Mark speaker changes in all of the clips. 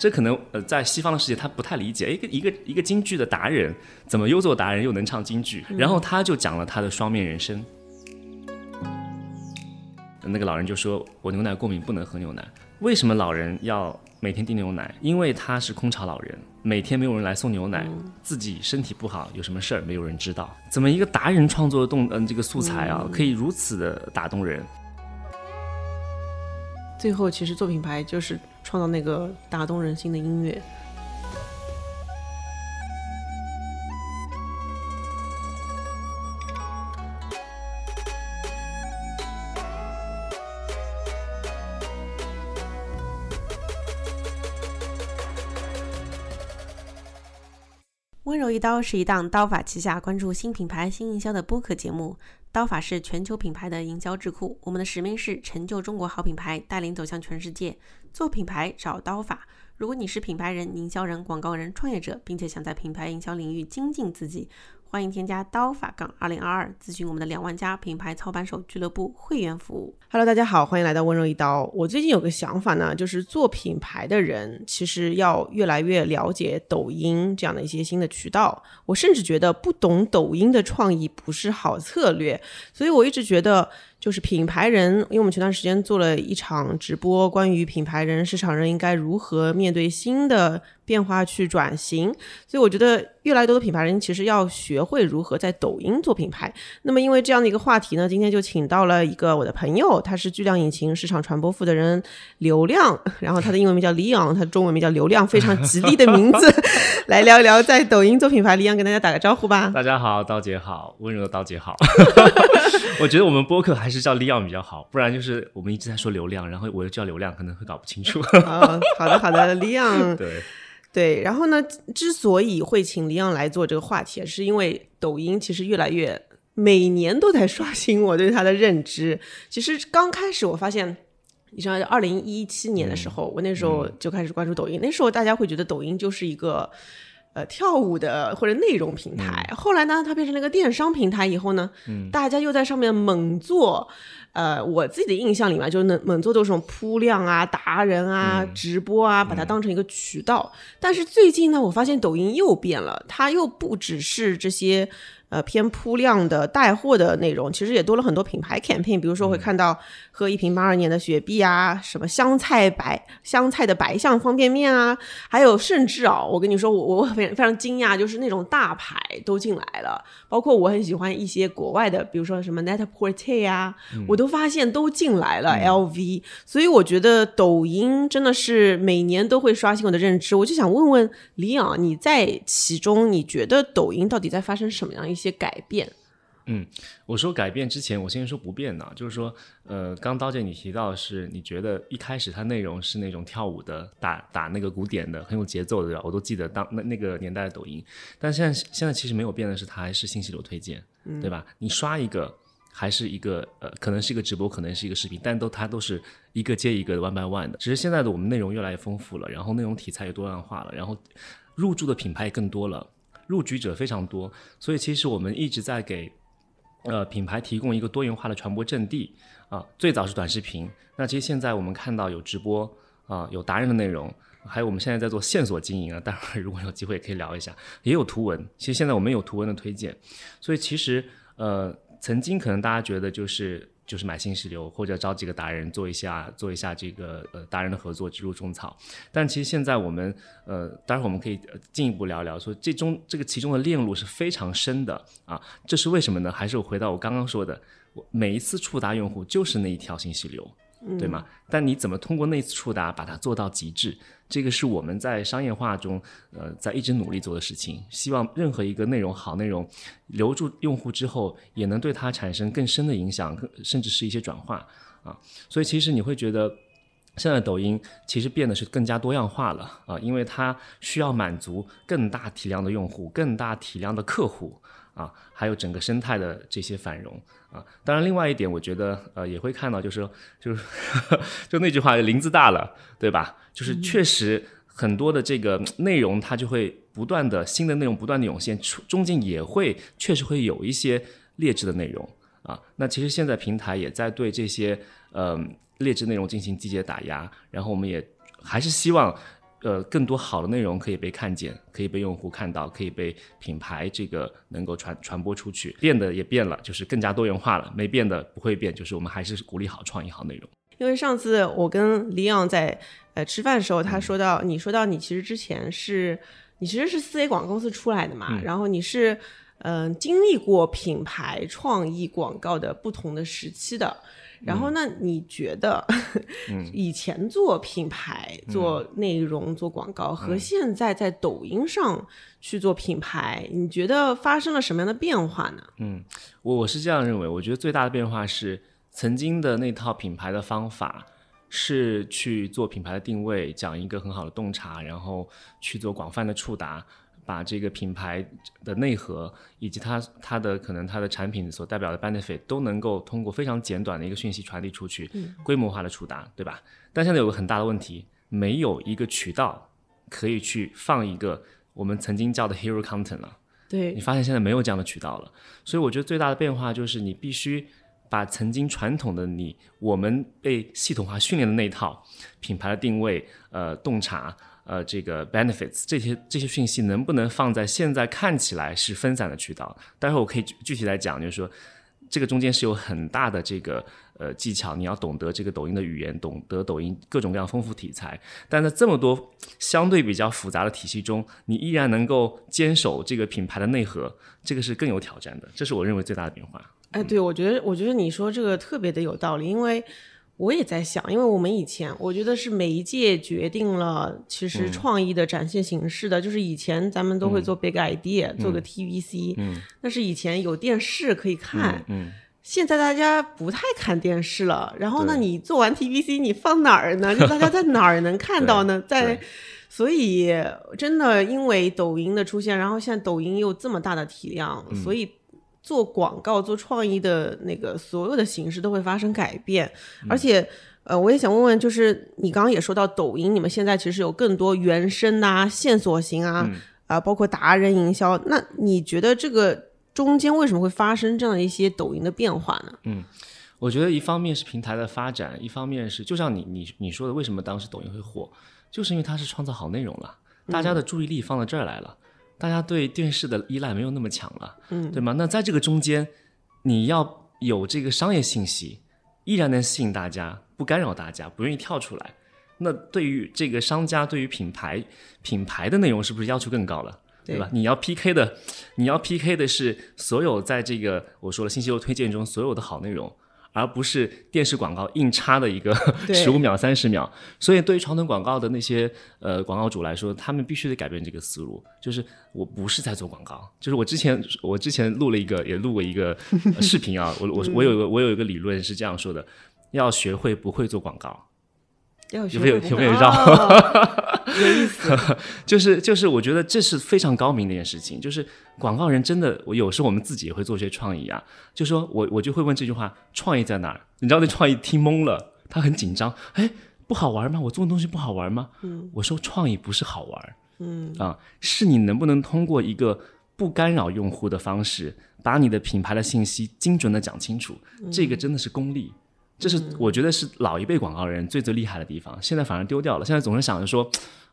Speaker 1: 这可能呃在西方的世界他不太理解，哎，一个一个一个京剧的达人，怎么又做达人又能唱京剧？然后他就讲了他的双面人生。那个老人就说：“我牛奶过敏，不能喝牛奶。为什么老人要每天订牛奶？因为他是空巢老人，每天没有人来送牛奶，自己身体不好，有什么事儿没有人知道。怎么一个达人创作的动嗯这个素材啊，可以如此的打动人？
Speaker 2: 最后，其实做品牌就是创造那个打动人心的音乐。”温柔一刀是一档刀法旗下关注新品牌新营销的播客节目。刀法是全球品牌的营销智库，我们的使命是成就中国好品牌，带领走向全世界。做品牌找刀法。如果你是品牌人、营销人、广告人、创业者，并且想在品牌营销领域精进自己。欢迎添加刀法杠二零二二咨询我们的两万家品牌操盘手俱乐部会员服务。Hello，大家好，欢迎来到温柔一刀。我最近有个想法呢，就是做品牌的人其实要越来越了解抖音这样的一些新的渠道。我甚至觉得不懂抖音的创意不是好策略，所以我一直觉得。就是品牌人，因为我们前段时间做了一场直播，关于品牌人、市场人应该如何面对新的变化去转型，所以我觉得越来越多的品牌人其实要学会如何在抖音做品牌。那么因为这样的一个话题呢，今天就请到了一个我的朋友，他是巨量引擎市场传播负责人流量，然后他的英文名叫李昂，他中文名叫流量，非常吉利的名字，来聊一聊在抖音做品牌。李昂跟大家打个招呼吧。
Speaker 1: 大家好，刀姐好，温柔的刀姐好。我觉得我们播客还是叫利昂比较好，不然就是我们一直在说流量，然后我又叫流量，可能会搞不清楚。
Speaker 2: 哦，好的好的，利昂。
Speaker 1: 对
Speaker 2: 对，然后呢，之所以会请李昂来做这个话题，是因为抖音其实越来越每年都在刷新我对它的认知。其实刚开始我发现，你知道，二零一七年的时候，我那时候就开始关注抖音，那时候大家会觉得抖音就是一个。呃，跳舞的或者内容平台，后来呢，它变成了一个电商平台以后呢，大家又在上面猛做。呃，我自己的印象里面，就是猛做都是种铺量啊、达人啊、直播啊，把它当成一个渠道。但是最近呢，我发现抖音又变了，它又不只是这些。呃，偏铺量的带货的内容，其实也多了很多品牌 campaign，比如说会看到喝一瓶八二年的雪碧啊，什么香菜白香菜的白象方便面啊，还有甚至啊，我跟你说，我我非常非常惊讶，就是那种大牌都进来了，包括我很喜欢一些国外的，比如说什么 Net-a-Porter 啊，我都发现都进来了 LV，所以我觉得抖音真的是每年都会刷新我的认知，我就想问问李昂，你在其中你觉得抖音到底在发生什么样一？些改变，
Speaker 1: 嗯，我说改变之前，我先说不变的，就是说，呃，刚刀姐你提到是，你觉得一开始它内容是那种跳舞的，打打那个鼓点的，很有节奏的，我都记得当那那个年代的抖音，但现在现在其实没有变的是，它还是信息流推荐，对吧？你刷一个还是一个呃，可能是一个直播，可能是一个视频，但都它都是一个接一个的 one by one 的，只是现在的我们内容越来越丰富了，然后内容题材也多样化了，然后入驻的品牌也更多了。入局者非常多，所以其实我们一直在给呃品牌提供一个多元化的传播阵地啊。最早是短视频，那其实现在我们看到有直播啊，有达人的内容，还有我们现在在做线索经营啊。待会儿如果 有机会可以聊一下，也有图文。其实现在我们有图文的推荐，所以其实呃，曾经可能大家觉得就是。就是买信息流，或者找几个达人做一下做一下这个呃达人的合作植入种草。但其实现在我们呃，待会儿我们可以进一步聊聊，说这中这个其中的链路是非常深的啊。这是为什么呢？还是回到我刚刚说的，我每一次触达用户就是那一条信息流。对吗？但你怎么通过那次触达把它做到极致？这个是我们在商业化中，呃，在一直努力做的事情。希望任何一个内容好内容留住用户之后，也能对它产生更深的影响，甚至是一些转化啊。所以其实你会觉得，现在抖音其实变得是更加多样化了啊，因为它需要满足更大体量的用户、更大体量的客户。啊，还有整个生态的这些繁荣啊，当然，另外一点，我觉得呃也会看到，就是就是 就那句话，林子大了，对吧？就是确实很多的这个内容，它就会不断的新的内容不断的涌现，中间也会确实会有一些劣质的内容啊。那其实现在平台也在对这些呃劣质内容进行积极打压，然后我们也还是希望呃更多好的内容可以被看见，可以被用户看到，可以被品牌这个能够传传播出去。变的也变了，就是更加多元化了。没变的不会变，就是我们还是鼓励好创意、好内容。
Speaker 2: 因为上次我跟李昂在呃吃饭的时候，他说到，你说到你其实之前是你其实是四 A 广告公司出来的嘛，然后你是嗯、呃经历过品牌创意广告的不同的时期的。然后那你觉得，以前做品牌、做内容、做广告和现在在抖音上去做品牌，你觉得发生了什么样的变化呢？
Speaker 1: 嗯我我是这样认为，我觉得最大的变化是曾经的那套品牌的方法是去做品牌的定位，讲一个很好的洞察，然后去做广泛的触达，把这个品牌的内核以及它它的可能它的产品所代表的 benefit 都能够通过非常简短的一个讯息传递出去，规模化的触达，对吧？但现在有个很大的问题，没有一个渠道可以去放一个我们曾经叫的 hero content 了。
Speaker 2: 对
Speaker 1: 你发现现在没有这样的渠道了，所以我觉得最大的变化就是你必须把曾经传统的你我们被系统化训练的那一套品牌的定位、呃洞察、呃这个 benefits 这些这些讯息能不能放在现在看起来是分散的渠道？待会儿我可以具体来讲，就是说这个中间是有很大的这个呃技巧，你要懂得这个抖音的语言，懂得抖音各种各样丰富题材。但在这么多相对比较复杂的体系中，你依然能够坚守这个品牌的内核，这个是更有挑战的。这是我认为最大的变化。
Speaker 2: 哎，对，我觉得，我觉得你说这个特别的有道理，因为我也在想，因为我们以前，我觉得是媒介决定了其实创意的展现形式的，就是以前咱们都会做 big idea，、做个 TVC，嗯，那是以前有电视可以看，
Speaker 1: 嗯，
Speaker 2: 现在大家不太看电视了，然后呢，你做完 TVC 你放哪儿呢？就大家在哪儿能看到呢？在所以真的因为抖音的出现，然后现在抖音又这么大的体量，
Speaker 1: 嗯。
Speaker 2: 所以做广告、做创意的那个所有的形式都会发生改变，
Speaker 1: 嗯
Speaker 2: 而且。呃，我也想问问，就是你刚刚也说到抖音，你们现在其实有更多原生啊、线索型啊，
Speaker 1: 嗯
Speaker 2: 啊、包括达人营销。那你觉得这个中间为什么会发生这样的一些抖音的变化呢？
Speaker 1: 嗯我觉得一方面是平台的发展，一方面是就像你你你说的，为什么当时抖音会火，就是因为它是创造好内容了，大家的注意力放到这儿来了，大家对电视的依赖没有那么强了，嗯，对吗？那在这个中间，你要有这个商业信息，依然能吸引大家，不干扰大家，不愿意跳出来。那对于这个商家，对于品牌品牌的内容是不是要求更高了？对吧？你要 PK 的，你要 PK 的是所有在这个我说了信息流推荐中所有的好内容，而不是电视广告硬插的一个
Speaker 2: 对
Speaker 1: 十五秒、三十秒。所以对于传统广告的那些呃广告主来说，他们必须得改变这个思路，就是我不是在做广告，就是我之前我之前录了一个也录过一个、呃视频啊，我我我有一个我有一个理论是这样说的，要学会不会做广告。有没有有没有绕
Speaker 2: 哦有意思，
Speaker 1: 就 是就是，我觉得这是非常高明的一件事情。就是广告人真的，我有时候我们自己也会做这些创意啊。就说我我就会问这句话：创意在哪儿？你知道那创意听懵了，他很紧张。哎，不好玩吗？我做的东西不好玩吗？嗯，我说创意不是好玩，嗯啊，是你能不能通过一个不干扰用户的方式，把你的品牌的信息精准的讲清楚。这个真的是功力。这是我觉得是老一辈广告人最最厉害的地方，现在反而丢掉了。现在总是想着说，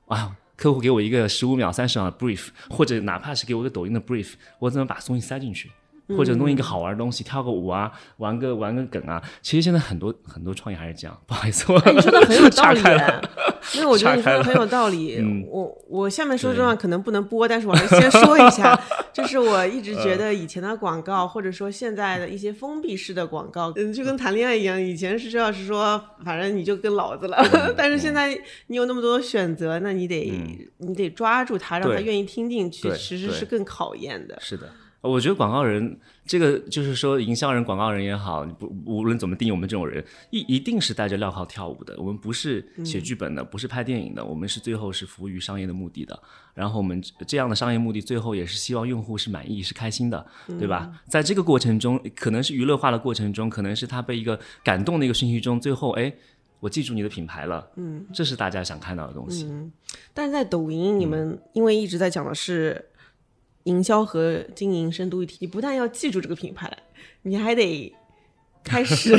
Speaker 1: 啊，客户给我一个十五秒、三十秒的 brief，或者哪怕是给我一个抖音的 brief，我怎么把东西塞进去，或者弄一个好玩的东西，跳个舞啊，玩个玩个梗啊。其实现在很多很多创业还是这样，不好意思，我
Speaker 2: 哎，你说的很有 道
Speaker 1: 岔
Speaker 2: 理。因为我觉得你说的很有道理。我我下面说这段可能不能播，但是我还是先说一下，就是我一直觉得以前的广告，或者说现在的一些封闭式的广告，嗯，就跟谈恋爱一样，以前是知道是说，反正你就跟老子了，
Speaker 1: 嗯
Speaker 2: 但是现在你有那么多选择，那你得、你得抓住他，让他愿意听进去，其实是更考验的。
Speaker 1: 是的，我觉得广告人这个就是说，营销人、广告人也好，你不无论怎么定义我们这种人，一一定是带着镣铐跳舞的。我们不是写剧本的，不是拍电影的，我们是最后是服务于商业的目的的。然后我们这样的商业目的，最后也是希望用户是满意、是开心的，对吧？在这个过程中，可能是娱乐化的过程中，可能是他被一个感动的一个讯息中，最后哎。我记住你的品牌了，嗯，这是大家想看到的东西。
Speaker 2: 但是在抖音，你们因为一直在讲的是营销和经营深度一体，你不但要记住这个品牌，你还得开始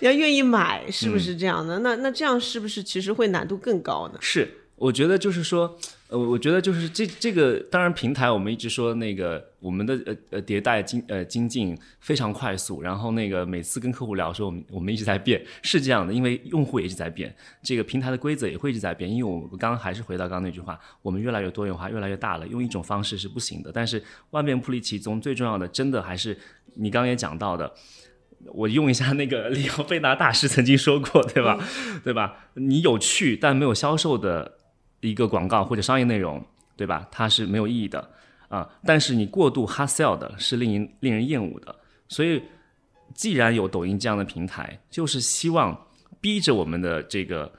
Speaker 2: 你 要愿意买，是不是这样的？那那这样是不是其实会难度更高呢？
Speaker 1: 是我觉得就是说，呃，我觉得就是这这个，当然平台我们一直说那个我们的呃呃迭代精呃精进非常快速，然后那个每次跟客户聊说我们我们一直在变，是这样的，因为用户也一直在变，这个平台的规则也会一直在变，因为我们刚刚还是回到刚刚那句话，我们越来越多元化，越来越大了，用一种方式是不行的，但是万变不离其宗，最重要的真的还是你刚刚也讲到的。我用一下那个里奥贝纳大师曾经说过，对吧？对吧？你有趣但没有销售的一个广告或者商业内容，对吧？它是没有意义的啊。但是你过度 hard sell 的是令人令人厌恶的。所以，既然有抖音这样的平台，就是希望逼着我们的这个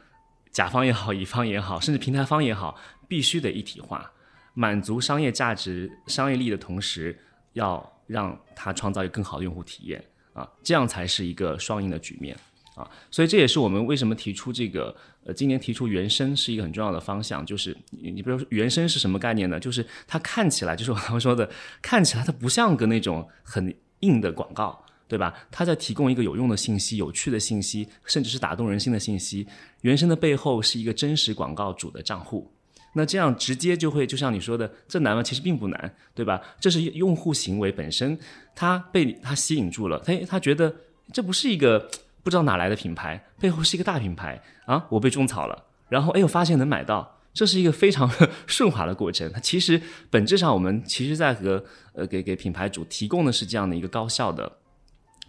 Speaker 1: 甲方也好、乙方也好，甚至平台方也好，必须得一体化，满足商业价值、商业利益的同时，要让它创造一个更好的用户体验。啊，这样才是一个双赢的局面啊！所以这也是我们为什么提出这个呃，今年提出原生是一个很重要的方向。就是你你比如说原生是什么概念呢？就是它看起来就是我刚刚说的，看起来它不像个那种很硬的广告，对吧？它在提供一个有用的信息、有趣的信息，甚至是打动人心的信息。原生的背后是一个真实广告主的账户。那这样直接就会，就像你说的，这难吗？其实并不难，对吧？这是用户行为本身，他被他吸引住了，他他觉得这不是一个不知道哪来的品牌，背后是一个大品牌啊！我被种草了，然后哎，我发现能买到，这是一个非常顺滑的过程。它其实本质上，我们其实在和呃给给品牌主提供的是这样的一个高效的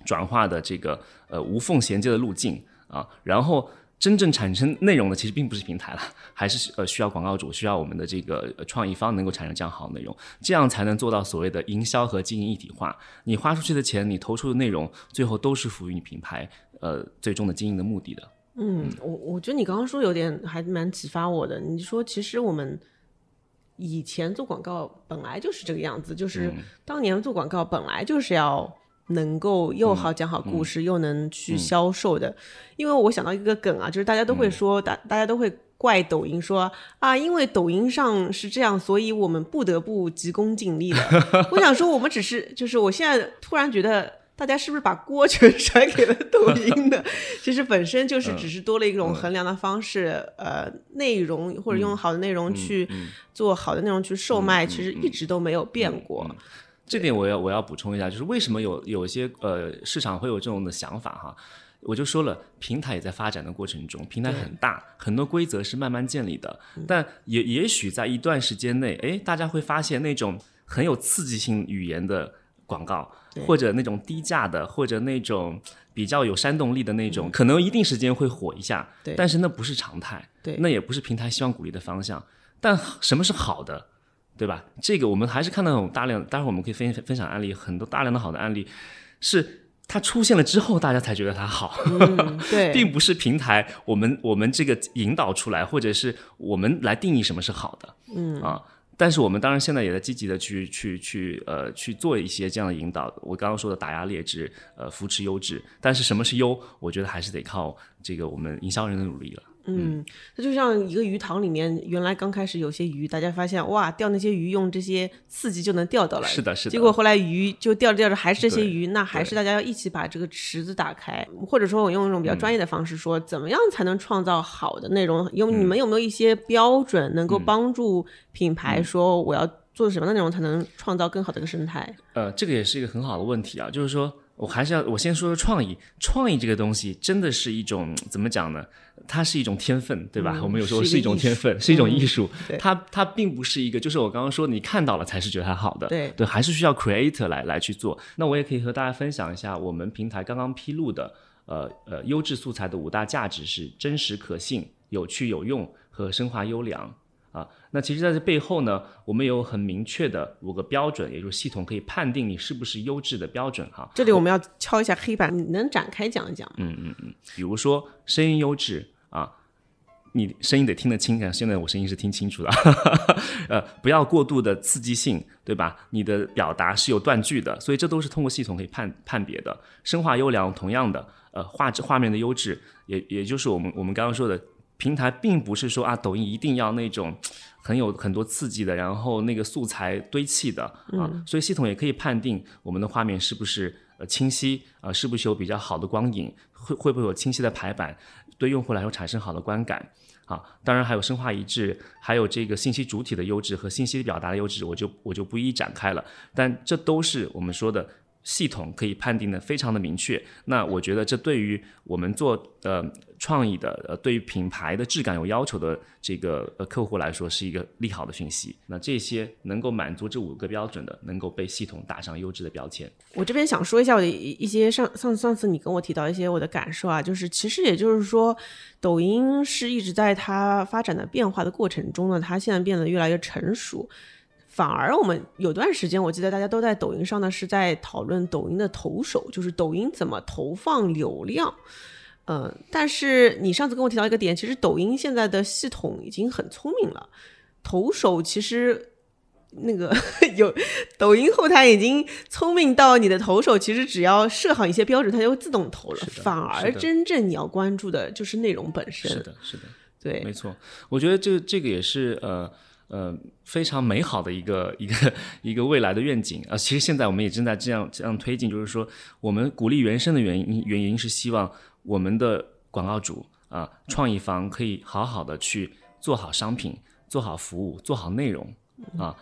Speaker 1: 转化的这个呃无缝衔接的路径啊，然后。真正产生内容的其实并不是平台了，还是呃需要广告主，需要我们的这个创意方能够产生这样好的内容，这样才能做到所谓的营销和经营一体化。你花出去的钱，你投出的内容，最后都是服务于你品牌呃最终的经营的目的的。
Speaker 2: 嗯，我我觉得你刚刚说有点还蛮启发我的。你说其实我们以前做广告本来就是这个样子，就是当年做广告本来就是要。能够又好讲好故事，又能去销售的，因为我想到一个梗啊，就是大家都会说，大大家都会怪抖音说啊，因为抖音上是这样，所以我们不得不急功近利了。我想说，我们只是就是我现在突然觉得，大家是不是把锅 全甩给了抖音的？其实本身就是只是多了一种衡量的方式，呃，内容或者用好的内容去做好的内容去售卖，其实一直都没有变过。
Speaker 1: 这点我要我要补充一下，就是为什么有有些呃市场会有这种的想法哈，我就说了，平台也在发展的过程中，平台很大，很多规则是慢慢建立的，但也也许在一段时间内，哎，大家会发现那种很有刺激性语言的广告，或者那种低价的，或者那种比较有煽动力的那种，可能一定时间会火一下，但是那不是常态，
Speaker 2: 对，
Speaker 1: 那也不是平台希望鼓励的方向。但什么是好的？对吧？这个我们还是看到有大量，待会儿我们可以分分享案例，很多大量的好的案例，是它出现了之后，大家才觉得它好，
Speaker 2: 对，
Speaker 1: 并不是平台我们我们这个引导出来，或者是我们来定义什么是好的，
Speaker 2: 嗯。
Speaker 1: 啊，但是我们当然现在也在积极的去去去呃去做一些这样的引导。我刚刚说的打压劣质，呃扶持优质，但是什么是优？我觉得还是得靠这个我们营销人的努力了。
Speaker 2: 嗯，它就像一个鱼塘里面，原来刚开始有些鱼，大家发现哇，钓那些鱼用这些刺激就能钓到了，
Speaker 1: 是的，是的。
Speaker 2: 结果后来鱼就钓着钓着还是这些鱼，那还是大家要一起把这个池子打开，或者说我用一种比较专业的方式说，怎么样才能创造好的内容？有你们有没有一些标准能够帮助品牌说我要做什么样的内容才能创造更好的一个生态？
Speaker 1: 呃，这个也是一个很好的问题啊，就是说。我还是要我先说说创意，创意这个东西真的是一种怎么讲呢？它是一种天分，对吧？我们有时候是一种天分，是一种艺术。它它并不是一个，就是我刚刚说你看到了才是觉得它好的。
Speaker 2: 对
Speaker 1: 对，还是需要 creator 来来去做。那我也可以和大家分享一下，我们平台刚刚披露的，呃呃，优质素材的五大价值是真实可信、有趣有用和升华优良。啊，那其实在这背后呢，我们有很明确的五个标准，也就是系统可以判定你是不是优质的标准哈。
Speaker 2: 这里我们要敲一下黑板，你能展开讲一讲吗？
Speaker 1: 嗯嗯嗯，比如说声音优质啊，你声音得听得清，现在我声音是听清楚的，呃，不要过度的刺激性，对吧？你的表达是有断句的，所以这都是通过系统可以判判别的。声画优良，同样的，呃，画质画面的优质，也也就是我们我们刚刚说的。平台并不是说啊，抖音一定要那种很有很多刺激的，然后那个素材堆砌的啊，所以系统也可以判定我们的画面是不是呃呃清晰啊、是不是有比较好的光影，会会不会有清晰的排版，对用户来说产生好的观感。啊，当然还有生化一致，还有这个信息主体的优质和信息表达的优质，我就我就不一一展开了。但这都是我们说的系统可以判定的非常的明确。那我觉得这对于我们做呃创意的呃对于品牌的质感有要求的这个呃客户来说是一个利好的讯息。那这些能够满足这五个标准的，能够被系统打上优质的标签。
Speaker 2: 我这边想说一下我的一一些上上上次你跟我提到一些我的感受啊，就是其实也就是说，抖音是一直在它发展的变化的过程中呢，它现在变得越来越成熟。反而我们有段时间，我记得大家都在抖音上呢，是在讨论抖音的投手，就是抖音怎么投放流量。呃，但是你上次跟我提到一个点，其实抖音现在的系统已经很聪明了，投手其实那个 有抖音后台已经聪明到你的投手其实只要设好一些标准，它就会自动投了。反而真正你要关注的就是内容本身。
Speaker 1: 是的，是的。
Speaker 2: 对，
Speaker 1: 没错，我觉得这这个也是呃呃非常美好的一个一个一个未来的愿景啊、其实现在我们也正在这样这样推进，就是说我们鼓励原生的原因原因是希望我们的广告主啊、创意方可以好好的去做好商品、做好服务、做好内容啊，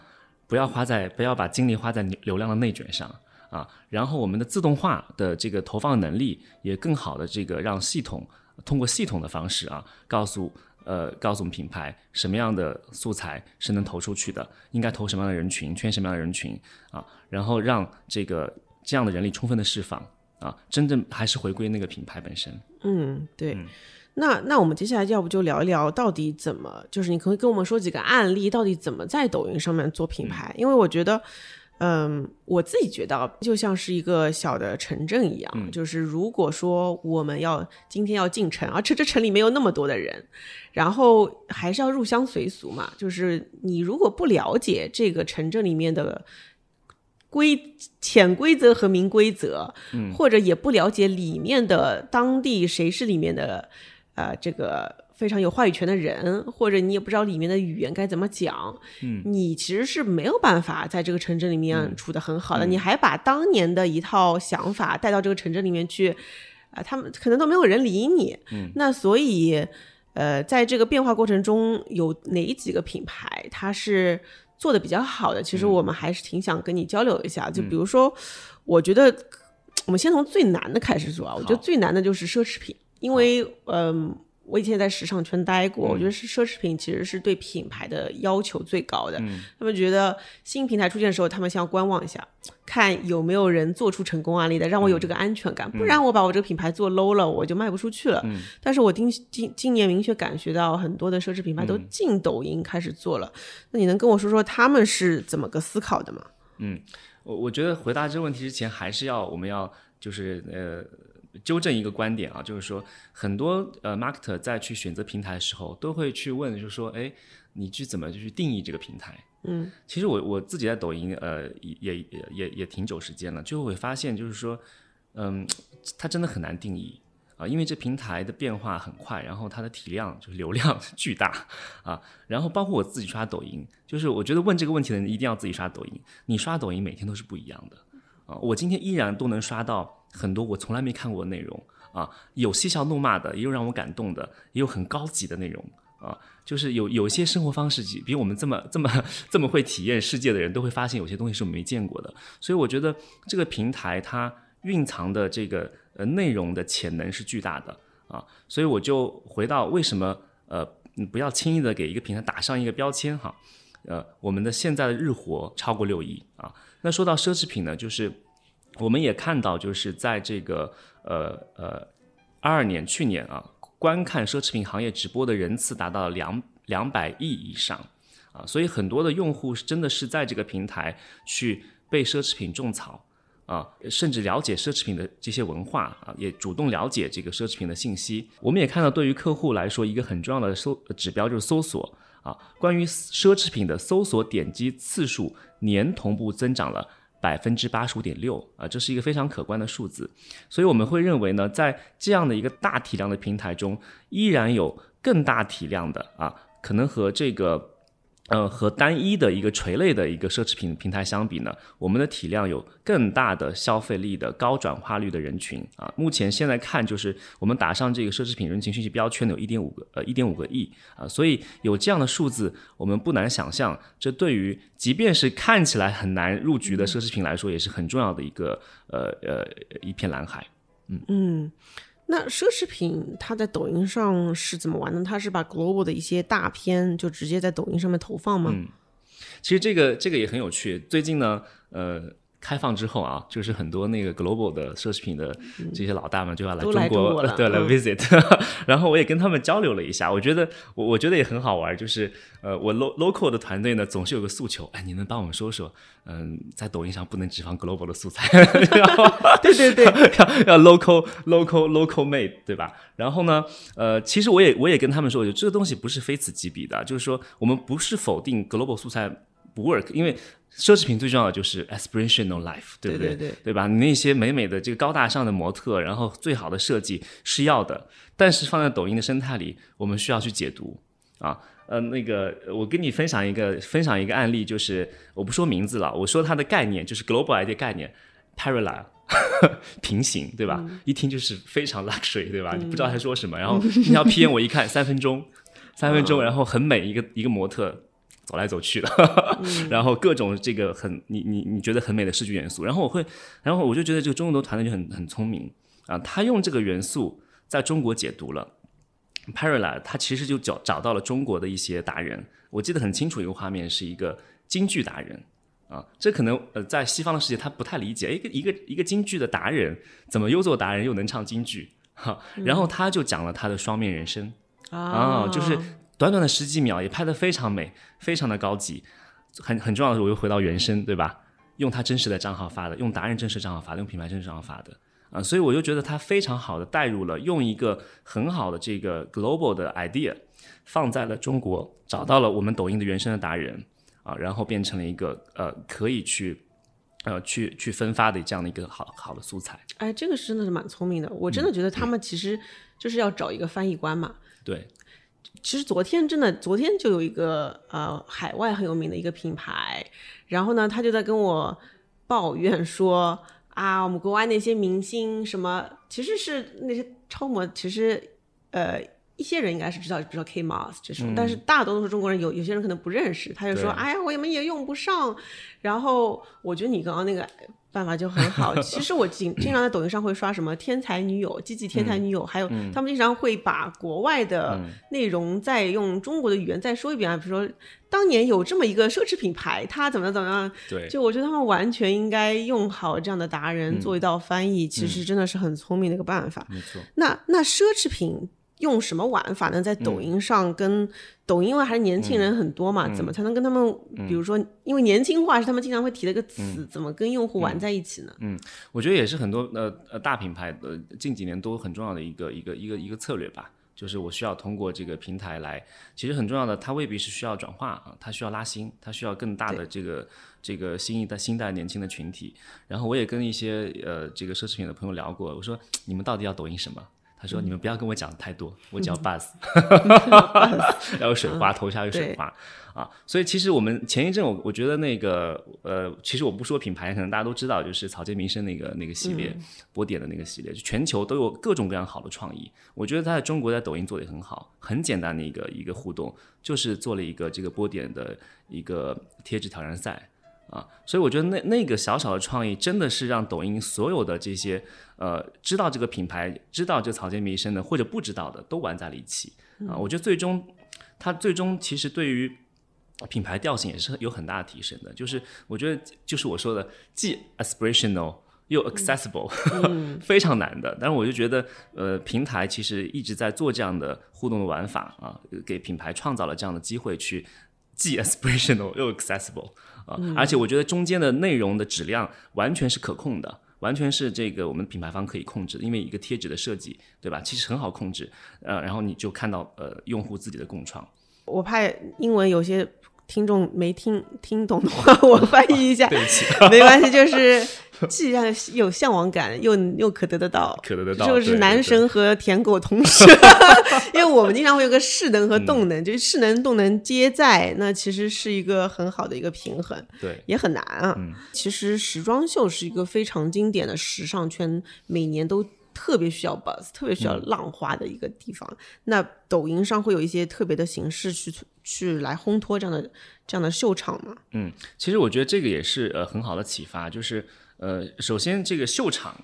Speaker 1: 不要花在不要把精力花在流流量的内卷上。啊，然后我们的自动化的这个投放能力也更好的这个让系统通过系统的方式啊，告诉呃告诉我们品牌什么样的素材是能投出去的，应该投什么样的人群，圈什么样的人群啊，然后让这个这样的人力充分的释放啊，真正还是回归那个品牌本身。
Speaker 2: 嗯，对。那那我们接下来要不就聊一聊到底怎么，就是你可以跟我们说几个案例，到底怎么在抖音上面做品牌？因为我觉得，嗯，我自己觉得啊就像是一个小的城镇一样，就是如果说我们要今天要进城，而且这城里没有那么多的人，然后还是要入乡随俗嘛，就是你如果不了解这个城镇里面的。规潜规则和明规则，嗯，或者也不了解里面的当地谁是里面的，呃，这个非常有话语权的人，或者你也不知道里面的语言该怎么讲，嗯，你其实是没有办法在这个城镇里面处得很好的。你还把当年的一套想法带到这个城镇里面去，啊、他们可能都没有人理你。嗯，那所以，呃，在这个变化过程中，有哪几个品牌它是？做的比较好的，其实我们还是挺想跟你交流一下。就比如说，我觉得我们先从最难的开始说啊。我觉得最难的就是奢侈品，因为嗯，我以前在时尚圈待过，我觉得是奢侈品其实是对品牌的要求最高的。他们觉得新平台出现的时候，他们先要观望一下，看有没有人做出成功案例的，让我有这个安全感。不然我把我这个品牌做 low 了，我就卖不出去了。但是我今今今年明确感觉到，很多的奢侈品牌都进抖音开始做了。那你能跟我说说他们是怎么个思考的吗？
Speaker 1: 嗯，我我觉得回答这个问题之前，还是要我们要就是呃纠正一个观点啊，就是说很多呃 marketer 在去选择平台的时候，都会去问，就是说，哎，你去怎么去定义这个平台？
Speaker 2: 嗯，
Speaker 1: 其实我我自己在抖音呃也也也也挺久时间了，就会发现就是说，嗯，它真的很难定义。啊，因为这平台的变化很快，然后它的体量就是流量巨大啊，然后包括我自己刷抖音，就是我觉得问这个问题的人一定要自己刷抖音，你刷抖音每天都是不一样的啊，我今天依然都能刷到很多我从来没看过的内容啊，有嬉笑怒骂的，也有让我感动的，也有很高级的内容啊，就是有有些生活方式比我们这么这么 这么会体验世界的人都会发现有些东西是我们没见过的，所以我觉得这个平台它蕴藏的这个。呃，内容的潜能是巨大的啊，所以我就回到为什么呃，你不要轻易的给一个平台打上一个标签哈。呃，我们的现在的日活超过六亿啊。那说到奢侈品呢，就是我们也看到，就是在这个呃呃二二年去年啊，观看奢侈品行业直播的人次达到了两两百亿以上啊，所以很多的用户真的是在这个平台去被奢侈品种草。啊，甚至了解奢侈品的这些文化啊，也主动了解这个奢侈品的信息。我们也看到，对于客户来说，一个很重要的搜指标就是搜索啊。关于奢侈品的搜索点击次数年同步增长了百分之八十五点六啊，这是一个非常可观的数字。所以我们会认为呢，在这样的一个大体量的平台中，依然有更大体量的啊，可能和这个呃，和单一的一个垂类的一个奢侈品平台相比呢，我们的体量有更大的消费力的高转化率的人群啊。目前现在看，就是我们打上这个奢侈品人群信息标签的有一点五个呃一点五个亿啊，所以有这样的数字，我们不难想象，这对于即便是看起来很难入局的奢侈品来说，也是很重要的一个呃呃一片蓝海。
Speaker 2: 嗯嗯，那奢侈品它在抖音上是怎么玩呢？它是把 global 的一些大片就直接在抖音上面投放吗？
Speaker 1: 其实这个这个也很有趣。最近呢，呃，开放之后啊，就是很多那个 global 的奢侈品的这些老大们就要来中国，对，来
Speaker 2: 嗯
Speaker 1: visit。然后我也跟他们交流了一下，我觉得我我觉得也很好玩，就是呃，我 lo local 的团队呢总是有个诉求，哎，你能帮我们说说，嗯，在抖音上不能只放 global 的素材，
Speaker 2: 对对对，
Speaker 1: 要要 local local local made，对吧？然后呢，呃，其实我也我也跟他们说，我觉得这个东西不是非此即彼的，就是说我们不是否定 global 素材不 work，因为奢侈品最重要的就是 aspirational life，对不
Speaker 2: 对对对
Speaker 1: 吧？你那些美美的这个高大上的模特，然后最好的设计是要的，但是放在抖音的生态里，我们需要去解读啊。呃，那个，我跟你分享一个分享一个案例，就是我不说名字了，我说它的概念就是 global idea 概念 parallel 平行，对吧？一听就是非常 luxury，对吧？你不知道他说什么，然后那条片我一看三分钟，三分钟，然后很美，一个一个模特走来走去的，然后各种这个很你你你觉得很美的视觉元素，然后我会，然后我就觉得这个中国的团队就很很聪明。啊，他用这个元素在中国解读了。Parallel，他其实就找找到了中国的一些达人，我记得很清楚一个画面是一个京剧达人。啊，这可能呃在西方的世界他不太理解，一个一个一个京剧的达人怎么又做达人又能唱京剧？哈、然后他就讲了他的双面人生。啊，就是短短的十几秒也拍得非常美，非常的高级，很很重要的是我又回到原声对吧？用他真实的账号发的，用达人真实账号发的，用品牌真实账号发的。啊，所以我就觉得他非常好的带入了，用一个很好的这个 global 的 idea 放在了中国，找到了我们抖音的原生的达人啊，然后变成了一个呃可以去呃去去分发的这样的一个好好的素材。
Speaker 2: 哎，这个是真的是蛮聪明的。我真的觉得他们其实就是要找一个翻译官嘛。
Speaker 1: 对，
Speaker 2: 其实昨天真的，昨天就有一个呃海外很有名的一个品牌，然后呢，他就在跟我抱怨说啊，我们国外那些明星什么，其实是那些超模，其实呃一些人应该是知道，比如说 K Moss 这种，但是大多数中国人有有些人可能不认识，他就说，
Speaker 1: 对
Speaker 2: 哎呀，我们也用不上。然后我觉得你刚刚那个办法就很好。其实我经经常在抖音上会刷什么天才女友、积极天才女友，还有他们经常会把国外的内容再用中国的语言再说一遍啊，比如说当年有这么一个奢侈品牌，它怎么怎么样。
Speaker 1: 对，
Speaker 2: 就我觉得他们完全应该用好这样的达人做一道翻译，其实真的是很聪明的一个办法。
Speaker 1: 没错。
Speaker 2: 那那奢侈品用什么玩法呢？在抖音上跟抖音，因为还是年轻人很多嘛，怎么才能跟他们，比如说，因为年轻化是他们经常会提的一个词，怎么跟用户玩在一起呢？
Speaker 1: 嗯我觉得也是很多呃呃大品牌呃近几年都很重要的一个一个一个一个策略吧，就是我需要通过这个平台来，其实很重要的，它未必是需要转化啊，它需要拉新，它需要更大的这个这个新一代新一代年轻的群体。然后我也跟一些呃这个奢侈品的朋友聊过，我说你们到底要抖音什么？他说：“你们不要跟我讲太多，我只要 buzz，要有水花，头下有水花啊！所以其实我们前一阵我我觉得那个呃，其实我不说品牌，可能大家都知道，就是草间弥生那个那个系列，波点的那个系列，就全球都有各种各样好的创意。我觉得他在中国在抖音做的也很好，很简单的一个一个互动，就是做了一个这个波点的一个贴纸挑战赛。”啊，所以我觉得那那个小小的创意，真的是让抖音所有的这些呃知道这个品牌、知道这草间弥生的或者不知道的都玩在了一起啊。我觉得最终它最终其实对于品牌调性也是有很大的提升的。就是我觉得就是我说的，既 aspirational 又 accessible，非常难的。但是我就觉得呃平台其实一直在做这样的互动的玩法啊，给品牌创造了这样的机会去。既 aspirational 又 accessible 啊，而且我觉得中间的内容的质量完全是可控的，完全是这个我们品牌方可以控制的，因为一个贴纸的设计，对吧？其实很好控制，呃，然后你就看到呃用户自己的共创，
Speaker 2: 我怕英文有些听众没听听懂的话，我翻译一下，
Speaker 1: 对不起，
Speaker 2: 没关系，就是既然有向往感，又又可得得到，
Speaker 1: 可得得到，
Speaker 2: 就是男神和舔狗同时，因为我们经常会有个势能和动能，就是势能动能皆在，那其实是一个很好的一个平衡，
Speaker 1: 对。
Speaker 2: 也很难啊。
Speaker 1: 嗯。
Speaker 2: 其实时装秀是一个非常经典的时尚圈，每年都。特别需要 buzz，特别需要浪花的一个地方。那抖音上会有一些特别的形式去去来烘托这样的这样的秀场嘛？
Speaker 1: 嗯，其实我觉得这个也是呃很好的启发，就是呃，首先这个秀场。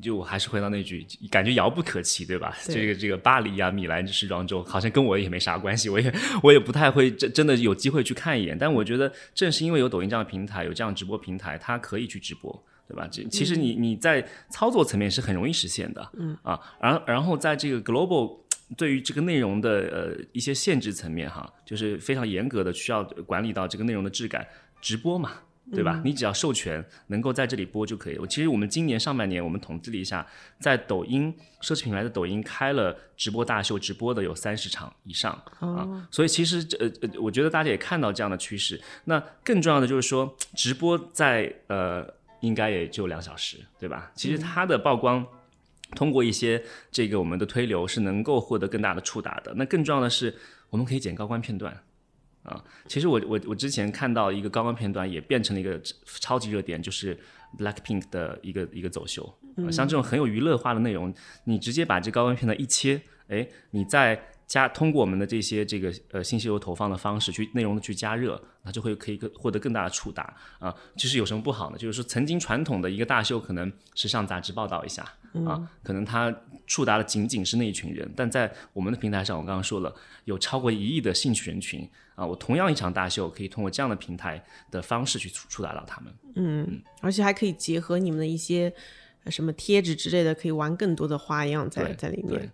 Speaker 1: 就我还是回到那句，感觉遥不可及，对吧？
Speaker 2: 对
Speaker 1: 这个这个巴黎啊、米兰时装周，好像跟我也没啥关系，我也我也不太会真真的有机会去看一眼。但我觉得正是因为有抖音这样的平台，有这样直播平台，它可以去直播，对吧？这其实你你在操作层面是很容易实现的，嗯啊，然然后在这个 global 对于这个内容的呃一些限制层面哈，就是非常严格的需要管理到这个内容的质感，直播嘛。对吧？你只要授权能够在这里播就可以了。其实我们今年上半年我们统计了一下，在抖音奢侈品牌的抖音开了直播大秀，直播的有三十场以上、啊。所以其实呃呃，我觉得大家也看到这样的趋势。那更重要的就是说，直播在呃应该也就两小时，对吧？其实它的曝光。通过一些这个我们的推流是能够获得更大的触达的。那更重要的是，我们可以剪高光片段啊。其实我我我之前看到一个高光片段，也变成了一个超级热点，就是 Blackpink 的一个一个走秀。像这种很有娱乐化的内容，你直接把这高光片段一切，哎，你在加通过我们的这些这个呃信息流投放的方式去内容的去加热，那就会可以更获得更大的触达啊。其实有什么不好呢？就是说曾经传统的一个大秀，可能时尚杂志报道一下啊，可能它触达的仅仅是那一群人，但在我们的平台上，我刚刚说了，有超过一亿的兴趣人群啊。我同样一场大秀，可以通过这样的平台的方式去触触达到他们。
Speaker 2: 嗯而且还可以结合你们的一些呃什么贴纸之类的，可以玩更多的花样在在里面。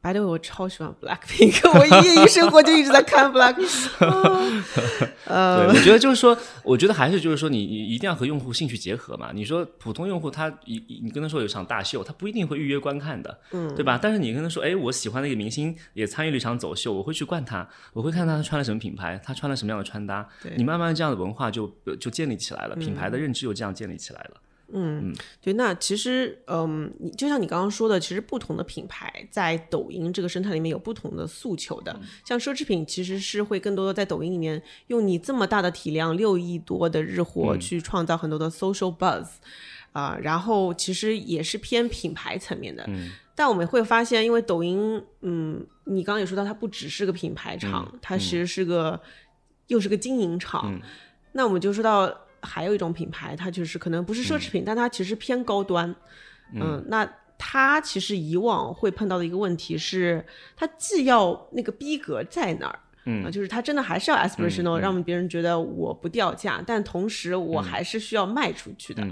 Speaker 1: 嗯
Speaker 2: 白的我超喜欢 Blackpink，我业余生活就一直在看 Blackpink。
Speaker 1: 呃，我觉得就是说，我觉得还是就是说你，你一定要和用户兴趣结合嘛。你说普通用户他，你你跟他说有场大秀，他不一定会预约观看的，嗯，对吧？但是你跟他说，哎，我喜欢的一个明星也参与了一场走秀，我会去观他，我会看他穿了什么品牌，他穿了什么样的穿搭，你慢慢这样的文化就呃就建立起来了，品牌的认知又这样建立起来了。
Speaker 2: 对，那其实，嗯，你就像你刚刚说的，其实不同的品牌在抖音这个生态里面有不同的诉求的。像奢侈品其实是会更多的在抖音里面用你这么大的体量，六亿多的日活去创造很多的 social buzz，啊、然后其实也是偏品牌层面的。但我们会发现，因为抖音，嗯，你刚刚也说到，它不只是个品牌厂，它其实是个、又是个经营厂。那我们就说到还有一种品牌，它就是可能不是奢侈品，但它其实偏高端。嗯，那它其实以往会碰到的一个问题是，它既要那个逼格在那儿。嗯、就是它真的还是要 aspirational，、让别人觉得我不掉价，但同时我还是需要卖出去的。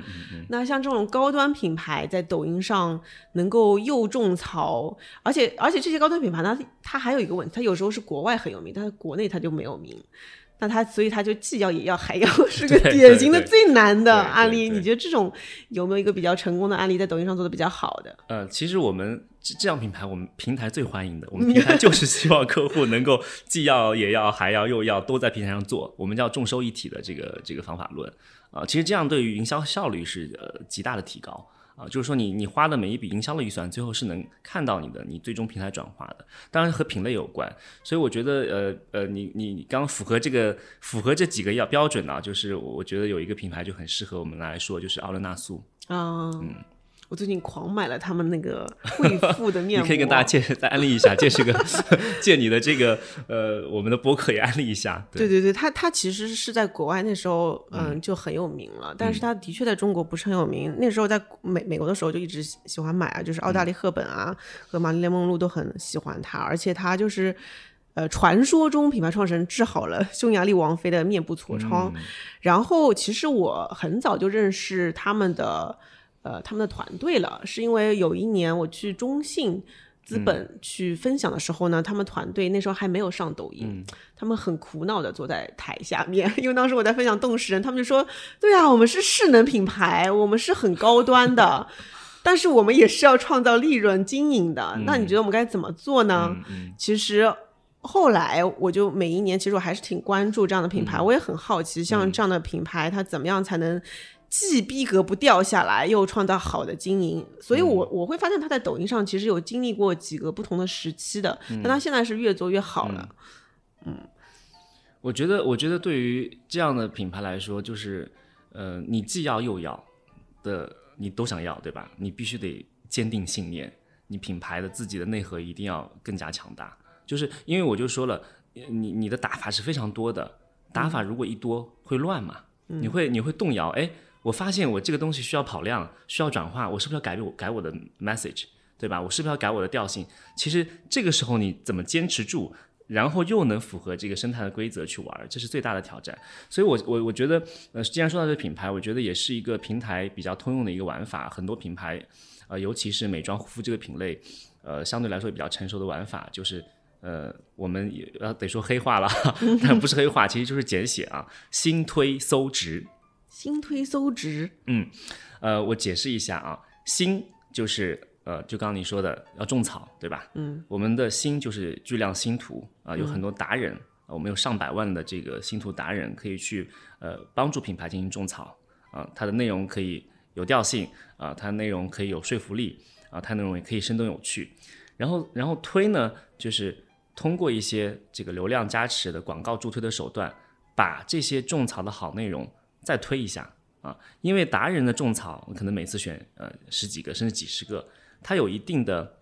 Speaker 2: 那像这种高端品牌在抖音上能够又种草，而且而且这些高端品牌呢，它还有一个问题，它有时候是国外很有名，但是国内它就没有名。那他所以他就既要也要还要，是个典型的最难的案例。你觉得这种有没有一个比较成功的案例在抖音上做的比较好的？
Speaker 1: 呃，其实我们这这样品牌，我们平台最欢迎的。我们 平台就是希望客户能够既要也要还要又要都在平台上做，我们叫众收一体的这个这个方法论啊、其实这样对于营销效率是呃极大的提高啊、就是说你你花的每一笔营销的预算，最后是能看到你的你最终平台转化的。当然和品类有关，所以我觉得呃呃，你你你刚符合这个符合这几个要标准啊，就是我觉得有一个品牌就很适合我们来说，就是奥伦纳素。
Speaker 2: 啊、我最近狂买了他们那个贵妇的面膜，
Speaker 1: 你可以跟大家介再安利一下，借这个 借你的这个呃我们的博客也安利一下。
Speaker 2: 对对对，他他其实是在国外那时候，嗯，就很有名了。但是他的确在中国不是很有名。那时候在美美国的时候就一直喜喜欢买啊，就是奥黛丽·赫本啊、和玛丽莲·梦露都很喜欢他，而且他就是。呃，传说中品牌创始人治好了匈牙利王妃的面部痤疮，然后其实我很早就认识他们的呃他们的团队了，是因为有一年我去中信资本去分享的时候呢，他们团队那时候还没有上抖音，他们很苦恼的坐在台下面，因为当时我在分享动食人，他们就说：“对啊，我们是势能品牌，我们是很高端的。”但是我们也是要创造利润经营的，那你觉得我们该怎么做呢？其实后来我就每一年，其实我还是挺关注这样的品牌，我也很好奇，像这样的品牌，它怎么样才能既逼格不掉下来，又创造好的经营？所以我我会发现他在抖音上其实有经历过几个不同的时期的，但他现在是越做越好了。
Speaker 1: 嗯我觉得，我觉得对于这样的品牌来说，就是呃，你既要又要的，你都想要，对吧？你必须得坚定信念，你品牌的自己的内核一定要更加强大。就是因为我就说了，你你的打法是非常多的，打法如果一多会乱嘛，你会你会动摇。哎，我发现我这个东西需要跑量，需要转化，我是不是要改变我改我的 message，对吧？我是不是要改我的调性？其实这个时候你怎么坚持住，然后又能符合这个生态的规则去玩，这是最大的挑战。所以我我我觉得，呃，既然说到这个品牌，我觉得也是一个平台比较通用的一个玩法，很多品牌，呃，尤其是美妆护肤这个品类，呃，相对来说比较成熟的玩法就是。呃，我们也呃得说黑话了，但不是黑话，其实就是简写啊。新推搜值，
Speaker 2: 新推搜值，
Speaker 1: 嗯，呃，我解释一下啊，新就是呃，就刚刚你说的要种草，对吧？
Speaker 2: 嗯，
Speaker 1: 我们的新就是巨量星图啊，有很多达人，我们有上百万的这个星图达人可以去呃帮助品牌进行种草啊，它的内容可以有调性啊，它内容可以有说服力啊，它内容也可以生动有趣。然后，然后推呢，就是。通过一些这个流量加持的广告助推的手段，把这些种草的好内容再推一下啊，因为达人的种草可能每次选呃十几个甚至几十个，它有一定的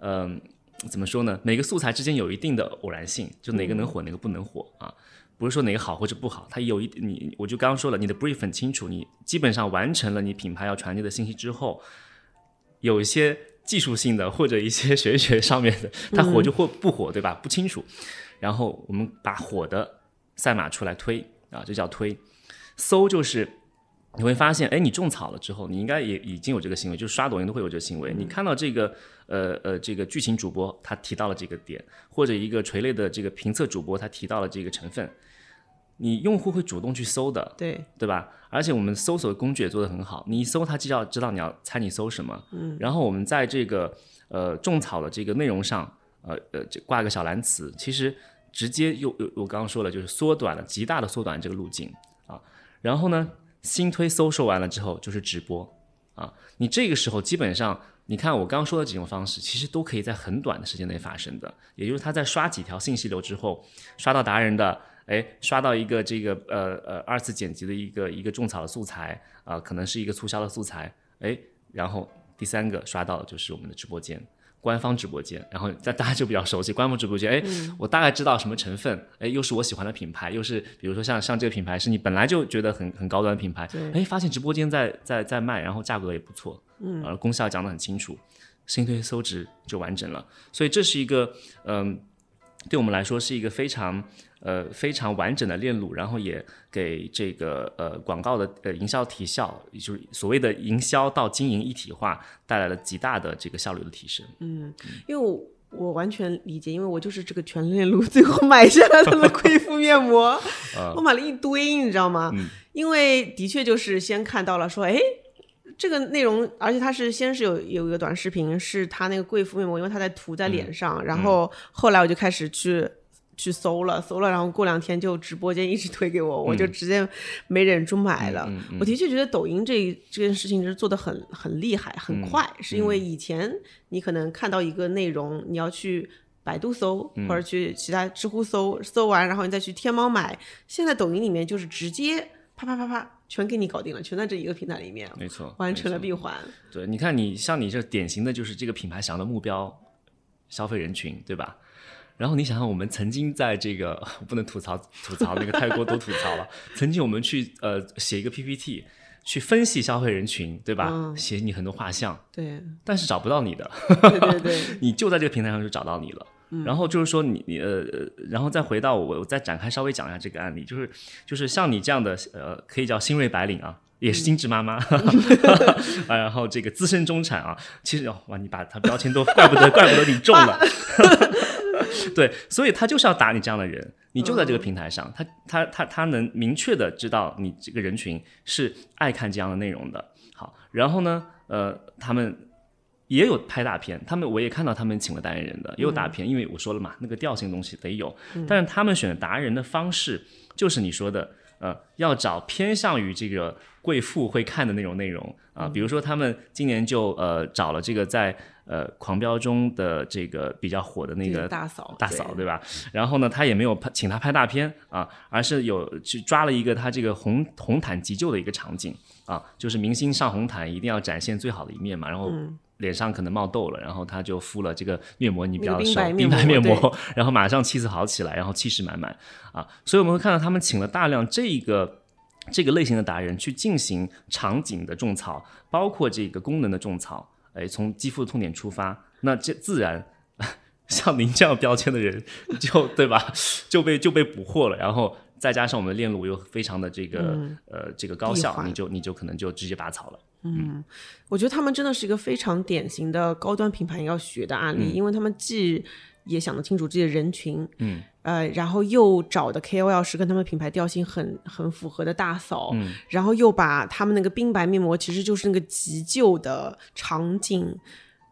Speaker 1: 嗯怎么说呢？每个素材之间有一定的偶然性，就哪个能火哪个不能火啊，不是说哪个好或者不好，它有一你我就刚刚说了，你的 brief 很清楚，你基本上完成了你品牌要传递的信息之后，有一些。技术性的或者一些 玄学上面的，它火就或不火，对吧？不清楚。然后我们把火的赛马出来推啊，这叫推。搜就是你会发现，哎，你种草了之后，你应该也已经有这个行为，就是刷抖音都会有这个行为。你看到这个呃呃这个剧情主播他提到了这个点，或者一个垂类的这个评测主播他提到了这个成分。你用户会主动去搜的，
Speaker 2: 对
Speaker 1: 对吧？而且我们搜索的工具也做得很好，你一搜，它就要知道你要猜你搜什么。嗯，然后我们在这个呃种草的这个内容上，呃呃，挂个小蓝词，其实直接又又我刚刚说了，就是缩短了，极大的缩短这个路径啊。然后呢，新推搜说完了之后就是直播啊。你这个时候基本上，你看我刚说的几种方式，其实都可以在很短的时间内发生的。也就是他在刷几条信息流之后，刷到达人的。哎，刷到一个这个呃呃二次剪辑的一个一个种草的素材啊，可能是一个促销的素材。哎，然后第三个刷到的就是我们的直播间，官方直播间。然后大大家就比较熟悉官方直播间。哎，我大概知道什么成分。哎，又是我喜欢的品牌，又是比如说像像这个品牌是你本来就觉得很很高端的品牌。哎，发现直播间在在在卖，然后价格也不错。嗯，呃，功效讲得很清楚，新推搜值就完整了。所以这是一个嗯，对我们来说是一个非常。呃，非常完整的链路，然后也给这个呃广告的呃营销提效，就是所谓的营销到经营一体化，带来了极大的这个效率的提升。
Speaker 2: 嗯，因为我完全理解，因为我就是这个全链路最后买下了他的贵妇面膜，我买了一堆，你知道吗？因为的确就是先看到了说，哎，这个内容，而且它是先是有有一个短视频，是他那个贵妇面膜，因为他在涂在脸上，然后后来我就开始去。去搜了，搜了，然后过两天就直播间一直推给我，我就直接没忍住买了。我的确觉得抖音这这件事情就是做的很很厉害，很快，是因为以前你可能看到一个内容，你要去百度搜或者去其他知乎搜，搜完然后你再去天猫买。现在抖音里面就是直接啪啪啪啪全给你搞定了，全在这一个平台里面，
Speaker 1: 没错，
Speaker 2: 完成了闭环。
Speaker 1: 对，你看你像你这典型的就是这个品牌想要的目标消费人群，对吧？然后你想想，我们曾经在这个 不能吐槽吐槽那个太过多吐槽了。曾经我们去呃写一个 PPT，去分析消费人群，对吧？写你很多画像，
Speaker 2: 对，
Speaker 1: 但是找不到你的，
Speaker 2: 对对对，
Speaker 1: 你就在这个平台上就找到你了。然后就是说你你呃，然后再回到我我再展开稍微讲一下这个案例，就是就是像你这样的呃，可以叫新锐白领啊，也是精致妈妈，啊，然后这个资深中产啊，其实哇，你把他标签都怪不得怪不得你中了。对，所以他就是要打你这样的人，你就在这个平台上，他他他他能明确的知道你这个人群是爱看这样的内容的。好，然后呢，呃，他们也有拍大片，他们我也看到他们请了代言人的，也有大片，因为我说了嘛，那个调性东西得有，但是他们选达人的方式就是你说的，呃，要找偏向于这个贵妇会看的那种内容啊，比如说他们今年就呃找了这个在呃狂飙中的这个比较火的那个
Speaker 2: 大嫂，
Speaker 1: 大嫂对。吧？然后呢，他也没有拍请他拍大片啊，而是有去抓了一个他这个红红毯急救的一个场景啊，就是明星上红毯一定要展现最好的一面嘛，然后。脸上可能冒痘了，然后他就敷了这个面膜，你比较熟，冰白面膜，然后马上气色好起来，然后气势满满啊！所以我们会看到他们请了大量这个这个类型的达人去进行场景的种草，包括这个功能的种草，哎，从肌肤的痛点出发，那这自然 像您这样标签的人就对吧，就被就被捕获了，然后再加上我们的链路又非常的这个呃这个高效，你就你就可能就直接拔草了。
Speaker 2: 嗯，我觉得他们真的是一个非常典型的高端品牌要学的案例，因为他们既也想得清楚自己的人群，
Speaker 1: 嗯，
Speaker 2: 呃，然后又找的 KOL 是跟他们品牌调性很很符合的大嫂，
Speaker 1: 嗯，
Speaker 2: 然后又把他们那个冰白面膜其实就是那个急救的场景。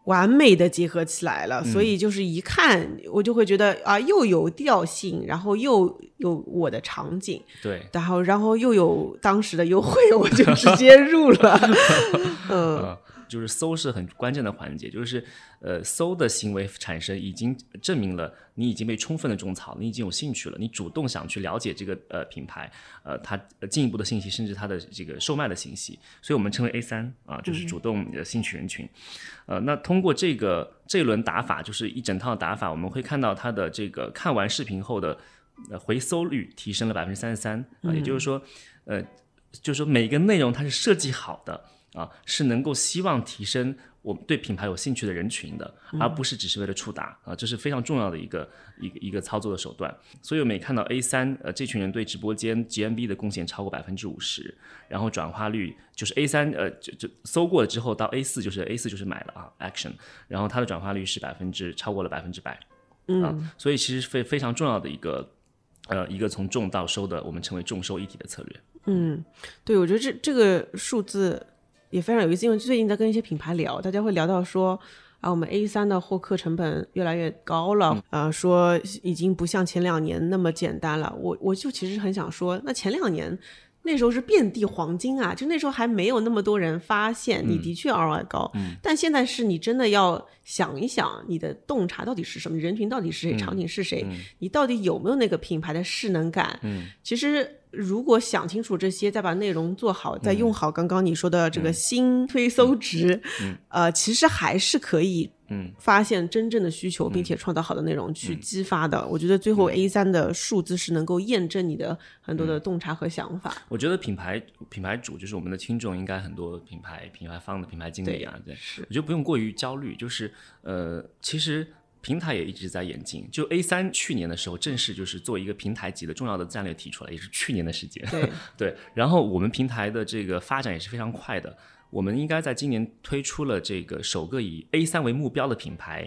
Speaker 2: 完美的结合起来了，所以就是一看我就会觉得啊，又有调性，然后又有我的场景，
Speaker 1: 对，
Speaker 2: 然后然后又有当时的优惠，我就直接入了，嗯。
Speaker 1: 就是搜是很关键的环节，就是呃搜的行为产生已经证明了你已经被充分的种草，你已经有兴趣了，你主动想去了解这个呃品牌，呃它进一步的信息，甚至它的这个售卖的信息，所以我们称为 A 三啊，就是主动的兴趣人群。呃，那通过这个这一轮打法，就是一整套打法，我们会看到它的这个看完视频后的回搜率提升了百分之三十三啊，也就是说，呃，就是说每个内容它是设计好的。啊，是能够希望提升我们对品牌有兴趣的人群的，而不是只是为了触达啊，这是非常重要的一个一个一个操作的手段。所以我们也看到 A 三呃这群人对直播间 GMV 的贡献超过百分之五十，然后转化率就是 A 三呃就就搜过了之后到 A 四就是 A 四就是买了啊 Action，然后它的转化率是百分之超过了百分之百，
Speaker 2: 嗯，
Speaker 1: 所以其实非非常重要的一个呃一个从重到收的我们称为重收一体的策略。
Speaker 2: 嗯，对，我觉得这这个数字。也非常有意思，因为最近在跟一些品牌聊，大家会聊到说啊，我们 A 三的获客成本越来越高了，啊，说已经不像前两年那么简单了。我我就其实很想说，那前两年那时候是遍地黄金啊，就那时候还没有那么多人发现你的确 ROI 高，但现在是你真的要想一想你的洞察到底是什么，人群到底是谁，场景是谁，你到底有没有那个品牌的势能感？
Speaker 1: 嗯，
Speaker 2: 其实。如果想清楚这些，再把内容做好，再用好刚刚你说的这个新推搜值，呃，其实还是可以嗯。发现真正的需求，并且创造好的内容去激发的。我觉得最后 A 三的数字是能够验证你的很多的洞察和想法。
Speaker 1: 我觉得品牌品牌主就是我们的听众，应该很多品牌品牌方的品牌经理啊，对，我觉得不用过于焦虑，就是呃，其实。平台也一直在演进，就 A 三去年的时候正式就是做一个平台级的重要的战略提出来，也是去年的时间。
Speaker 2: 对
Speaker 1: 对，然后我们平台的这个发展也是非常快的，我们应该在今年推出了这个首个以 A 三为目标的品牌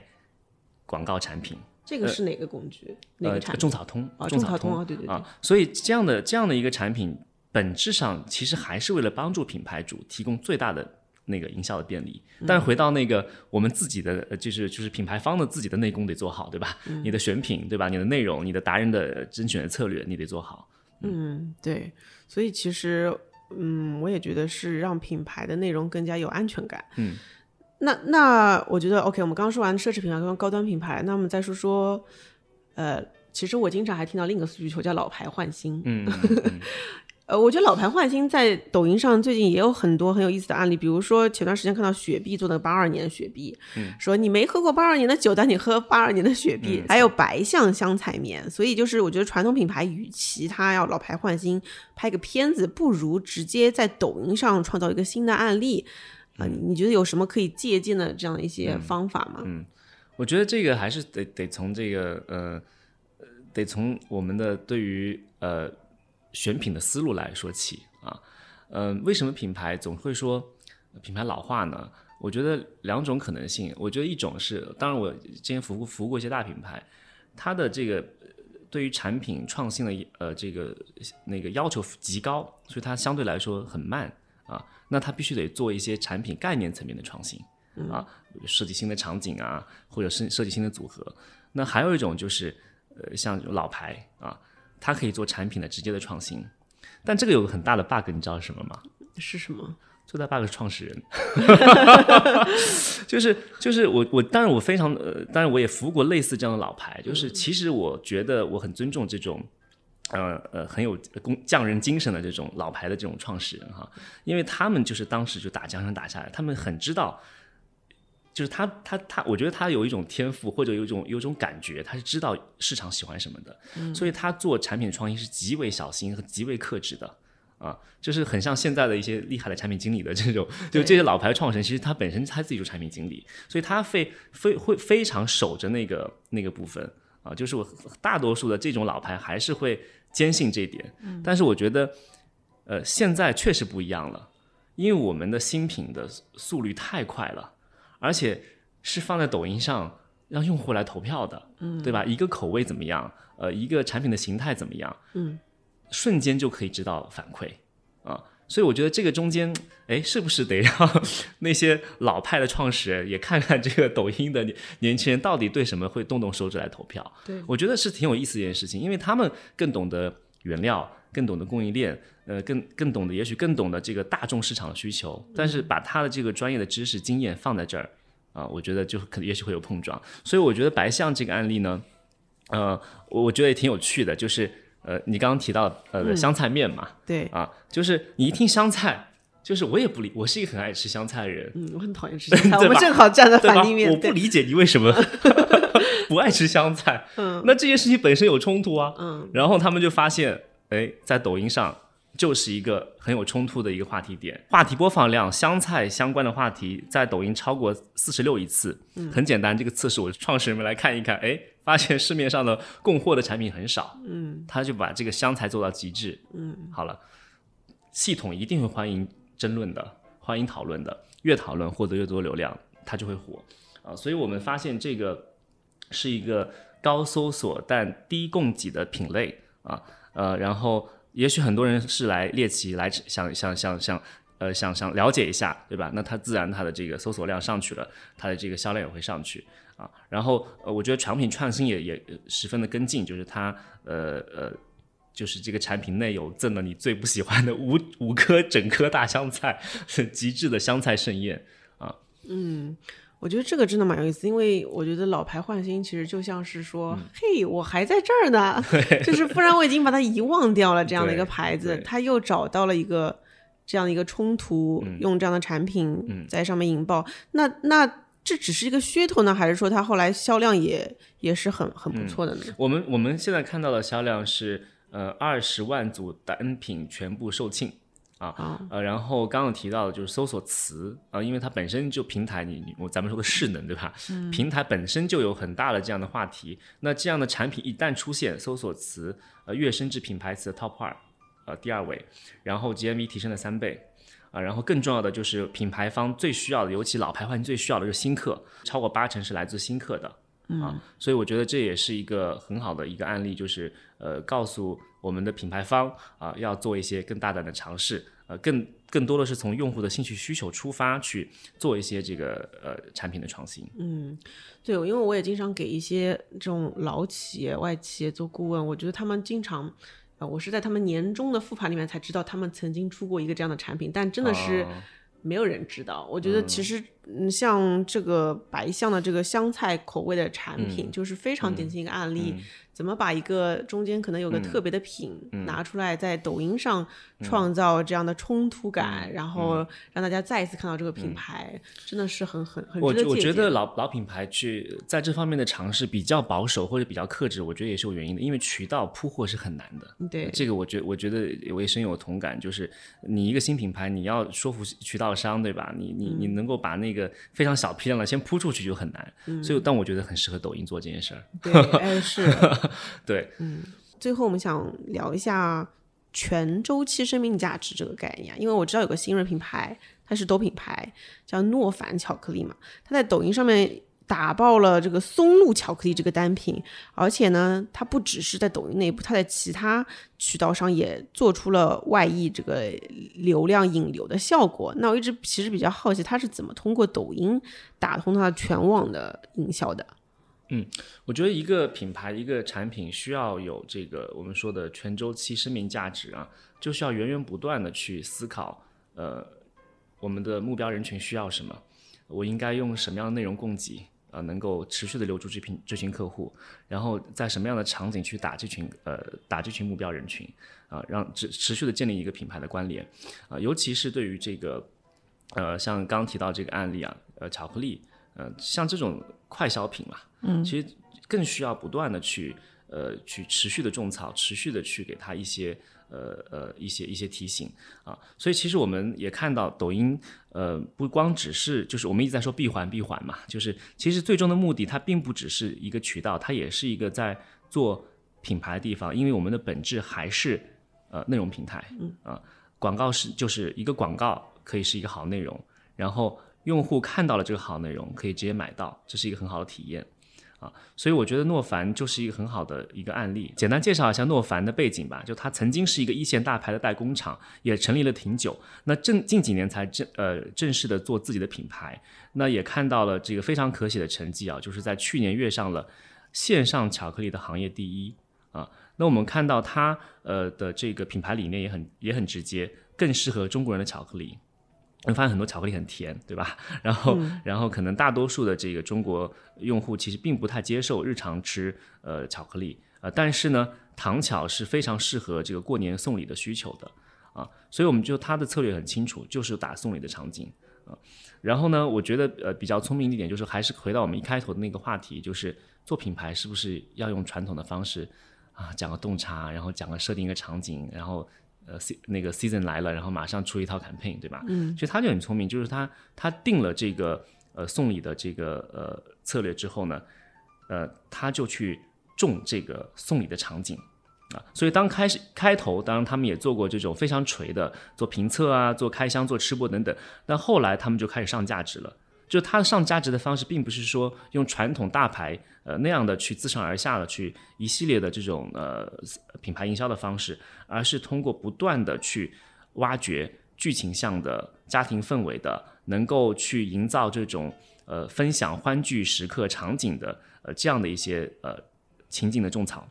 Speaker 1: 广告产品。
Speaker 2: 这个是哪个工具？哪个产品？
Speaker 1: 种草通
Speaker 2: 啊，
Speaker 1: 种草
Speaker 2: 通啊，对对
Speaker 1: 啊。所以这样的这样的一个产品，本质上其实还是为了帮助品牌主提供最大的。那个营销的便利，但是回到那个我们自己的，就是就是品牌方的自己的内功得做好，对吧？你的选品，对吧？你的内容，你的达人的甄选的策略，你得做好。
Speaker 2: 嗯，对。所以其实，嗯，我也觉得是让品牌的内容更加有安全感。
Speaker 1: 嗯。
Speaker 2: 那那我觉得，OK，我们刚刚说完奢侈品牌跟高端品牌，那我们再说说，呃，其实我经常还听到另一个需求叫老牌换新。
Speaker 1: 嗯。
Speaker 2: 呃，我觉得老牌换新在抖音上最近也有很多很有意思的案例，比如说前段时间看到雪碧做的八二年雪碧，说你没喝过八二年的酒，但你喝八二年的雪碧，还有白象香菜面，所以就是我觉得传统品牌与其他要老牌换新拍个片子，不如直接在抖音上创造一个新的案例啊，你觉得有什么可以借鉴的这样的一些方法吗？
Speaker 1: 嗯，我觉得这个还是得得从这个呃，得从我们的对于呃。选品的思路来说起啊，嗯，为什么品牌总会说品牌老化呢？我觉得两种可能性。我觉得一种是，当然我之前服务服务过一些大品牌，它的这个对于产品创新的呃这个那个要求极高，所以它相对来说很慢啊。那它必须得做一些产品概念层面的创新啊，设计新的场景啊，或者是设计新的组合。那还有一种就是呃，像老牌啊，它可以做产品的直接的创新，但这个有个很大的 bug，你知道是什么吗？
Speaker 2: 是什么？
Speaker 1: 最大 bug 是创始人，就是就是我我当然我非常呃，当然我也服务过类似这样的老牌，就是其实我觉得我很尊重这种。呃呃，很有工匠人精神的这种老牌的这种创始人哈，因为他们就是当时就打江山打下来，他们很知道，就是他他他，我觉得他有一种天赋或者有一种有一种感觉，他是知道市场喜欢什么的，所以他做产品创新是极为小心和极为克制的啊，就是很像现在的一些厉害的产品经理的这种，就这些老牌创始人，其实他本身他自己就是产品经理，所以他非非会非常守着那个那个部分啊，就是我大多数的这种老牌还是会。坚信这一点，但是我觉得，呃，现在确实不一样了，因为我们的新品的速率太快了，而且是放在抖音上让用户来投票的，嗯，对吧？一个口味怎么样，呃，一个产品的形态怎么样，
Speaker 2: 嗯，
Speaker 1: 瞬间就可以知道反馈啊，所以我觉得这个中间，哎，是不是得让 那些老派的创始人也看看这个抖音的年轻人到底对什么会动动手指来投票？
Speaker 2: 对，
Speaker 1: 我觉得是挺有意思一件事情，因为他们更懂得原料，更懂得供应链，呃，更更懂得，也许更懂得这个大众市场的需求，但是把他的这个专业的知识经验放在这儿啊，我觉得就可能也许会有碰撞。所以我觉得白象这个案例呢，呃，我我觉得也挺有趣的，就是。呃，你刚刚提到呃香菜面嘛，
Speaker 2: 对
Speaker 1: 啊，就是你一听香菜，就是我也不理，我是一个很爱吃香菜的人，
Speaker 2: 嗯，我很讨厌吃 香菜，我们正好站在反立面，
Speaker 1: 我不理解你为什么 不爱吃香菜，嗯，那这件事情本身有冲突啊，
Speaker 2: 嗯，
Speaker 1: 然后他们就发现，哎，在抖音上就是一个很有冲突的一个话题点，话题播放量香菜相关的话题在抖音超过四十六亿次，嗯，很简单，这个次数创始人们来看一看，哎。发现市面上的供货的产品很少，
Speaker 2: 嗯，
Speaker 1: 他就把这个香菜做到极致，
Speaker 2: 嗯，
Speaker 1: 好了，系统一定会欢迎争论的，欢迎讨论的，越讨论获得越多流量，它就会火啊。所以我们发现这个是一个高搜索但低供给的品类啊，呃，然后也许很多人是来猎奇，来想想想想，呃，想想了解一下，对吧？那它自然它的这个搜索量上去了，它的这个销量也会上去。啊，然后呃，我觉得产品创新也也十分的跟进，就是它呃呃，就是这个产品内有赠了你最不喜欢的五五颗整颗大香菜，极致的香菜盛宴啊。
Speaker 2: 嗯，我觉得这个真的蛮有意思，因为我觉得老牌换新其实就像是说，嘿，我还在这儿呢，就是不然我已经把它遗忘掉了这样的一个牌子，他又找到了一个这样的一个冲突，用这样的产品在上面引爆，那那。这只是一个噱头呢，还是说它后来销量也也是很很不错的呢？
Speaker 1: 我们我们现在看到的销量是呃二十万组单品全部售罄啊，呃，然后刚刚提到的就是搜索词啊，因为它本身就平台，你你我咱们说的势能对吧？平台本身就有很大的这样的话题，那这样的产品一旦出现，搜索词呃跃升至品牌词的 top 二，呃第二位，然后 GMV 提升了三倍。啊，然后更重要的就是品牌方最需要的，尤其老牌换新最需要的就是新客，超过八成是来自新客的啊，所以我觉得这也是一个很好的一个案例，就是呃，告诉我们的品牌方啊，要做一些更大胆的尝试，呃，更更多的是从用户的兴趣需求出发去做一些这个呃产品的创新。
Speaker 2: 嗯，对，因为我也经常给一些这种老企业、外企业做顾问，我觉得他们经常。啊，我是在他们年终的复盘里面才知道，他们曾经出过一个这样的产品，但真的是没有人知道。我觉得其实，嗯，像这个白象的这个香菜口味的产品，就是非常典型一个案例。怎么把一个中间可能有个特别的品拿出来，在抖音上创造这样的冲突感，然后让大家再一次看到这个品牌，真的是很很很
Speaker 1: 我我觉得老老品牌去在这方面的尝试比较保守或者比较克制，我觉得也是有原因的，因为渠道铺货是很难的。
Speaker 2: 对
Speaker 1: 这个，我觉我觉得我也深有同感，就是你一个新品牌，你要说服渠道商，对吧？你你你能够把那个非常小批量的先铺出去就很难。所以，但我觉得很适合抖音做这件事儿。
Speaker 2: 对，是。
Speaker 1: 对，
Speaker 2: 嗯，最后我们想聊一下全周期生命价值这个概念，因为我知道有个新锐品牌，它是抖品牌，叫诺凡巧克力嘛，它在抖音上面打爆了这个松露巧克力这个单品，而且呢，它不只是在抖音内部，它在其他渠道上也做出了外溢这个流量引流的效果。那我一直其实比较好奇，它是怎么通过抖音打通它全网的营销的？
Speaker 1: 嗯我觉得一个品牌、一个产品需要有这个我们说的全周期生命价值啊，就需要源源不断的去思考，呃，我们的目标人群需要什么，我应该用什么样的内容供给，呃，能够持续的留住这群这群客户，然后在什么样的场景去打这群呃打这群目标人群啊，让持持续的建立一个品牌的关联。啊，尤其是对于这个呃像刚刚提到这个案例啊，呃，巧克力，呃，像这种快消品嘛，嗯，其实更需要不断的去呃去持续的种草，持续的去给他一些呃呃一些一些提醒啊，所以其实我们也看到抖音呃不光只是就是我们一直在说闭环闭环嘛，就是其实最终的目的它并不只是一个渠道，它也是一个在做品牌的地方，因为我们的本质还是呃内容平台，嗯。啊。广告是就是一个广告可以是一个好内容，然后用户看到了这个好内容可以直接买到，这是一个很好的体验。啊，所以我觉得诺凡就是一个很好的一个案例。简单介绍一下诺凡的背景吧，就它曾经是一个一线大牌的代工厂，也成立了挺久。那正近几年才正呃正式的做自己的品牌，那也看到了这个非常可喜的成绩啊，就是在去年跃上了线上巧克力的行业第一啊。那我们看到它呃的这个品牌理念也很也很直接，更适合中国人的巧克力。你发现很多巧克力很甜，对吧？然后，然后可能大多数的这个中国用户其实并不太接受日常吃呃巧克力，呃，但是呢，糖巧是非常适合这个过年送礼的需求的啊，所以我们就它的策略很清楚，就是打送礼的场景啊。然后呢，我觉得呃比较聪明一点就是还是回到我们一开头的那个话题，就是做品牌是不是要用传统的方式啊，讲个洞察，然后讲个设定一个场景，然后。呃那个 season 来了，然后马上出一套 campaign，对吧？嗯，其实他就很聪明，就是他他定了这个呃送礼的这个呃策略之后呢，呃，他就去种这个送礼的场景啊。所以当开始开头，当然他们也做过这种非常锤的做评测啊，做开箱、做吃播等等，但后来他们就开始上价值了。就它上价值的方式，并不是说用传统大牌呃那样的去自上而下的去一系列的这种呃品牌营销的方式，而是通过不断的去挖掘剧情向的家庭氛围的，能够去营造这种呃分享欢聚时刻场景的呃这样的一些呃情景的种草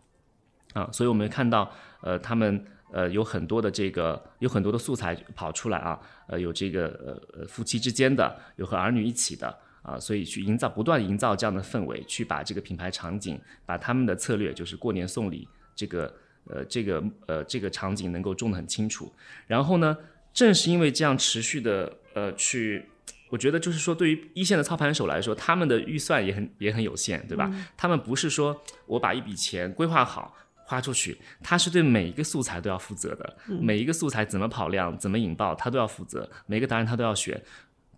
Speaker 1: 啊，所以我们看到呃他们。呃，有很多的这个，有很多的素材跑出来啊，呃，有这个呃呃夫妻之间的，有和儿女一起的啊，所以去营造，不断营造这样的氛围，去把这个品牌场景，把他们的策略，就是过年送礼这个呃这个呃这个场景能够种得很清楚。然后呢，正是因为这样持续的呃去，我觉得就是说，对于一线的操盘手来说，他们的预算也很也很有限，对吧？他们不是说我把一笔钱规划好。花出去，他是对每一个素材都要负责的，每一个素材怎么跑量、怎么引爆，他都要负责。每个答案他都要选，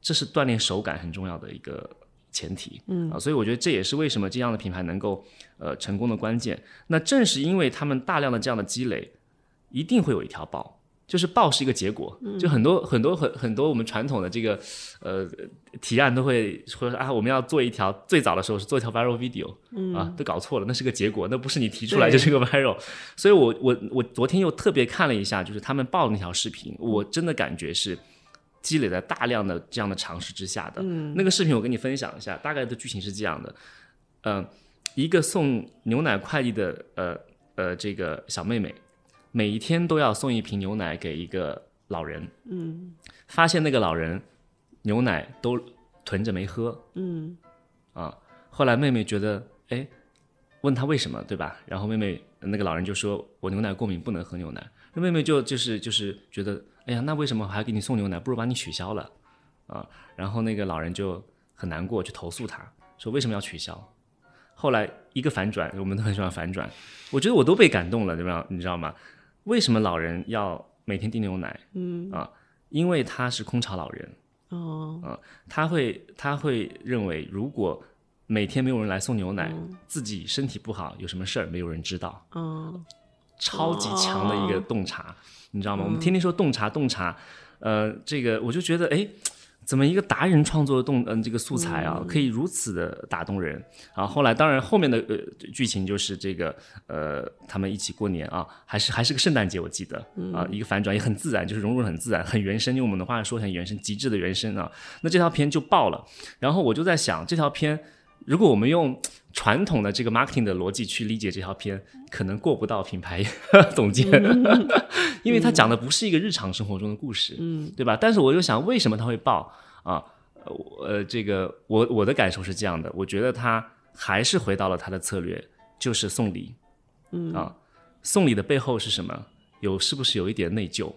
Speaker 1: 这是锻炼手感很重要的一个前提。嗯啊，所以我觉得这也是为什么这样的品牌能够呃成功的关键。那正是因为他们大量的这样的积累，一定会有一条爆。就是爆是一个结果，就很多很多很很多我们传统的这个呃提案都会说啊，我们要做一条最早的时候是做一条 viral video，啊都搞错了，那是个结果，那不是你提出来就是个 viral。所以我我我昨天又特别看了一下，就是他们爆的那条视频，我真的感觉是积累在大量的这样的尝试之下的。那个视频我跟你分享一下，大概的剧情是这样的，嗯，一个送牛奶快递的呃呃这个小妹妹。每一天都要送一瓶牛奶给一个老人，嗯，发现那个老人牛奶都囤着没喝，嗯，啊，后来妹妹觉得，哎，问他为什么，对吧？然后妹妹那个老人就说，我牛奶过敏，不能喝牛奶。那妹妹就就是就是觉得，哎呀，那为什么还给你送牛奶？不如把你取消了，啊，然后那个老人就很难过，去投诉他，说为什么要取消？后来一个反转，我们都很喜欢反转，我觉得我都被感动了，对吧？你知道吗？为什么老人要每天订牛奶？嗯啊，因为他是空巢老人。哦啊，他会他会认为，如果每天没有人来送牛奶，自己身体不好，有什么事儿没有人知道。哦，超级强的一个洞察，你知道吗？我们天天说洞察洞察，呃，这个我就觉得，哎，怎么一个达人创作的动嗯这个素材啊，可以如此的打动人？然后后来当然后面的呃剧情就是这个呃他们一起过年啊，还是还是个圣诞节我记得啊，一个反转也很自然，就是融入很自然，很原生，用我们的话说很原生，极致的原生啊。那这条片就爆了，然后我就在想这条片。如果我们用传统的这个 marketing 的逻辑去理解这条片，可能过不到品牌 总监，因为他讲的不是一个日常生活中的故事，嗯，对吧？但是我就想，为什么他会爆啊？呃，这个我我的感受是这样的，我觉得他还是回到了他的策略，就是送礼，嗯啊，送礼的背后是什么？有是不是有一点内疚？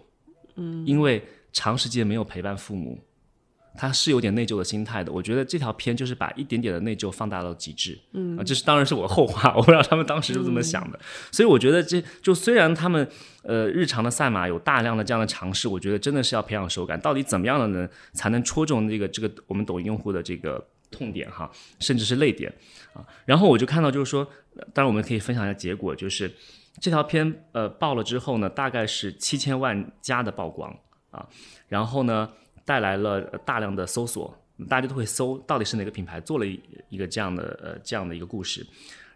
Speaker 1: 嗯，因为长时间没有陪伴父母。他是有点内疚的心态的，我觉得这条片就是把一点点的内疚放大到极致，嗯。啊，这是当然是我后话，我不知道他们当时是这么想的，所以我觉得这就虽然他们呃日常的赛马有大量的这样的尝试，我觉得真的是要培养手感，到底怎么样的人才能戳中这个这个我们抖音用户的这个痛点哈，甚至是泪点啊，然后我就看到就是说，当然我们可以分享一下结果，就是这条片呃爆了之后呢，大概是七千万加的曝光啊，然后呢。带来了大量的搜索，大家都会搜到底是哪个品牌做了一个这样的呃这样的一个故事，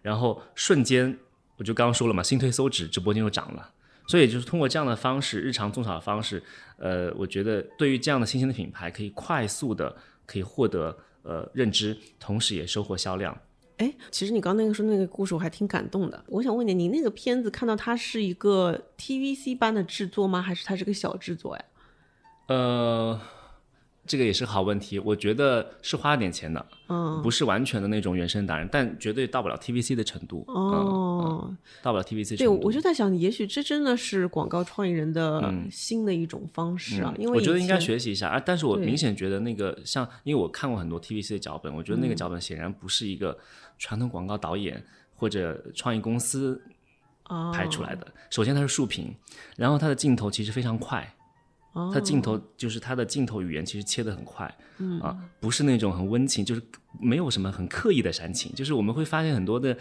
Speaker 1: 然后瞬间我就刚刚说了嘛，新推搜值直播间又涨了，所以就是通过这样的方式，日常种草的方式，呃，我觉得对于这样的新兴的品牌，可以快速的可以获得呃认知，同时也收获销量。
Speaker 2: 哎，其实你刚那个说那个故事我还挺感动的，我想问你，你那个片子看到它是一个 TVC 般的制作吗？还是它是个小制作呀？
Speaker 1: 呃。这个也是好问题，我觉得是花了点钱的，嗯，不是完全的那种原生达人，但绝对到不了 TVC 的程度，哦，到不了 TVC 程度。
Speaker 2: 对，我就在想，也许这真的是广告创意人的新的一种方式啊，因为
Speaker 1: 我觉得应该学习一下啊。但是我明显觉得那个像，因为我看过很多 TVC 的脚本，我觉得那个脚本显然不是一个传统广告导演或者创意公司拍出来的。首先它是竖屏，然后它的镜头其实非常快。它镜头就是它的镜头语言，其实切的很快，啊，不是那种很温情，就是没有什么很刻意的煽情，就是我们会发现很多的，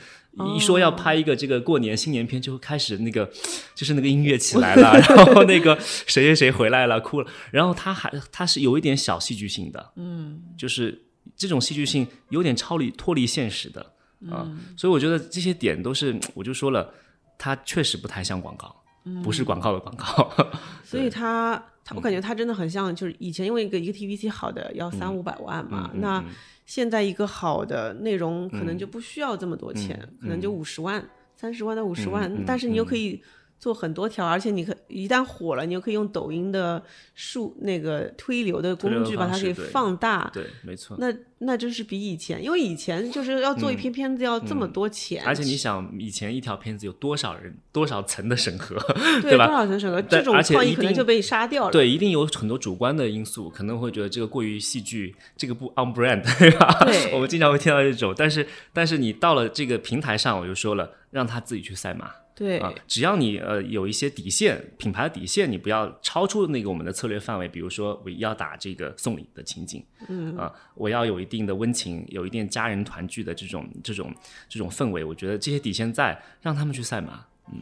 Speaker 1: 一说要拍一个这个过年新年片，就开始那个，就是那个音乐起来了，然后那个谁谁谁回来了哭了，然后他还他是有一点小戏剧性的，嗯，就是这种戏剧性有点超离脱离现实的啊，所以我觉得这些点都是，我就说了，它确实不太像广告，不是广告的广告，
Speaker 2: 所以它。我感觉他真的很像，就是以前因为一个一个 TVC 好的要三五百万嘛，那现在一个好的内容可能就不需要这么多钱，可能就五十万、三十万到五十万，但是你又可以。做很多条，而且你可一旦火了，你就可以用抖音的数那个推流的工具把它给放大。
Speaker 1: 对，没错。
Speaker 2: 那那真是比以前，因为以前就是要做一篇片子要这么多钱。
Speaker 1: 而且你想，以前一条片子有多少人、多少层的审核，对吧？
Speaker 2: 多少层审核，这种创意可能就被杀掉了。
Speaker 1: 对，一定有很多主观的因素，可能会觉得这个过于戏剧，这个不 on brand，对吧？
Speaker 2: 对。
Speaker 1: 我们经常会听到这种，但是但是你到了这个平台上，我就说了，让他自己去赛马。
Speaker 2: 对
Speaker 1: 啊，只要你呃有一些底线，品牌的底线，你不要超出那个我们的策略范围。比如说，我要打这个送礼的情景，嗯啊，我要有一定的温情，有一定家人团聚的这种这种这种氛围。我觉得这些底线在，让他们去赛马，嗯。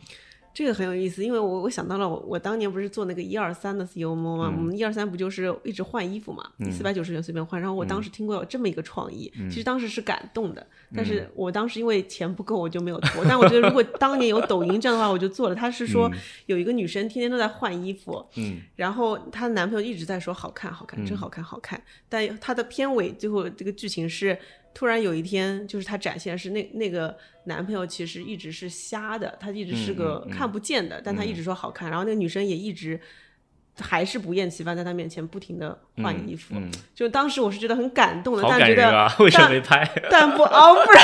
Speaker 2: 这个很有意思，因为我我想到了我我当年不是做那个一二三的 CMO 吗？我们一二三不就是一直换衣服嘛，四百九十元随便换。然后我当时听过有这么一个创意，其实当时是感动的，但是我当时因为钱不够，我就没有做。但我觉得如果当年有抖音这样的话，我就做了。他是说有一个女生天天都在换衣服，嗯，然后她的男朋友一直在说好看好看，真好看好看。但她的片尾最后这个剧情是。突然有一天，就是她展现是那那个男朋友其实一直是瞎的，他一直是个看不见的，但他一直说好看，然后那个女生也一直。还是不厌其烦在他面前不停的换衣服，就当时我是觉得很感动的，但觉得
Speaker 1: 为什么没拍？
Speaker 2: 但不哦，不然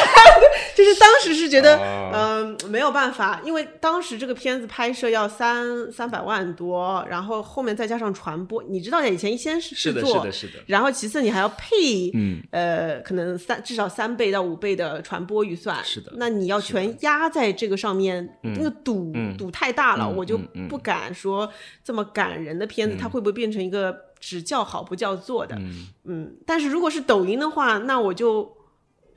Speaker 2: 就是当时是觉得嗯没有办法，因为当时这个片子拍摄要三三百万多，然后后面再加上传播，你知道的，以前先
Speaker 1: 是
Speaker 2: 制
Speaker 1: 作，是的，是的，
Speaker 2: 然后其次你还要配，嗯呃，可能三至少三倍到五倍的传播预算，
Speaker 1: 是的，
Speaker 2: 那你要全压在这个上面，那个赌赌太大了，我就不敢说这么感人。的片子，它会不会变成一个只叫好不叫座的？嗯，但是如果是抖音的话，那我就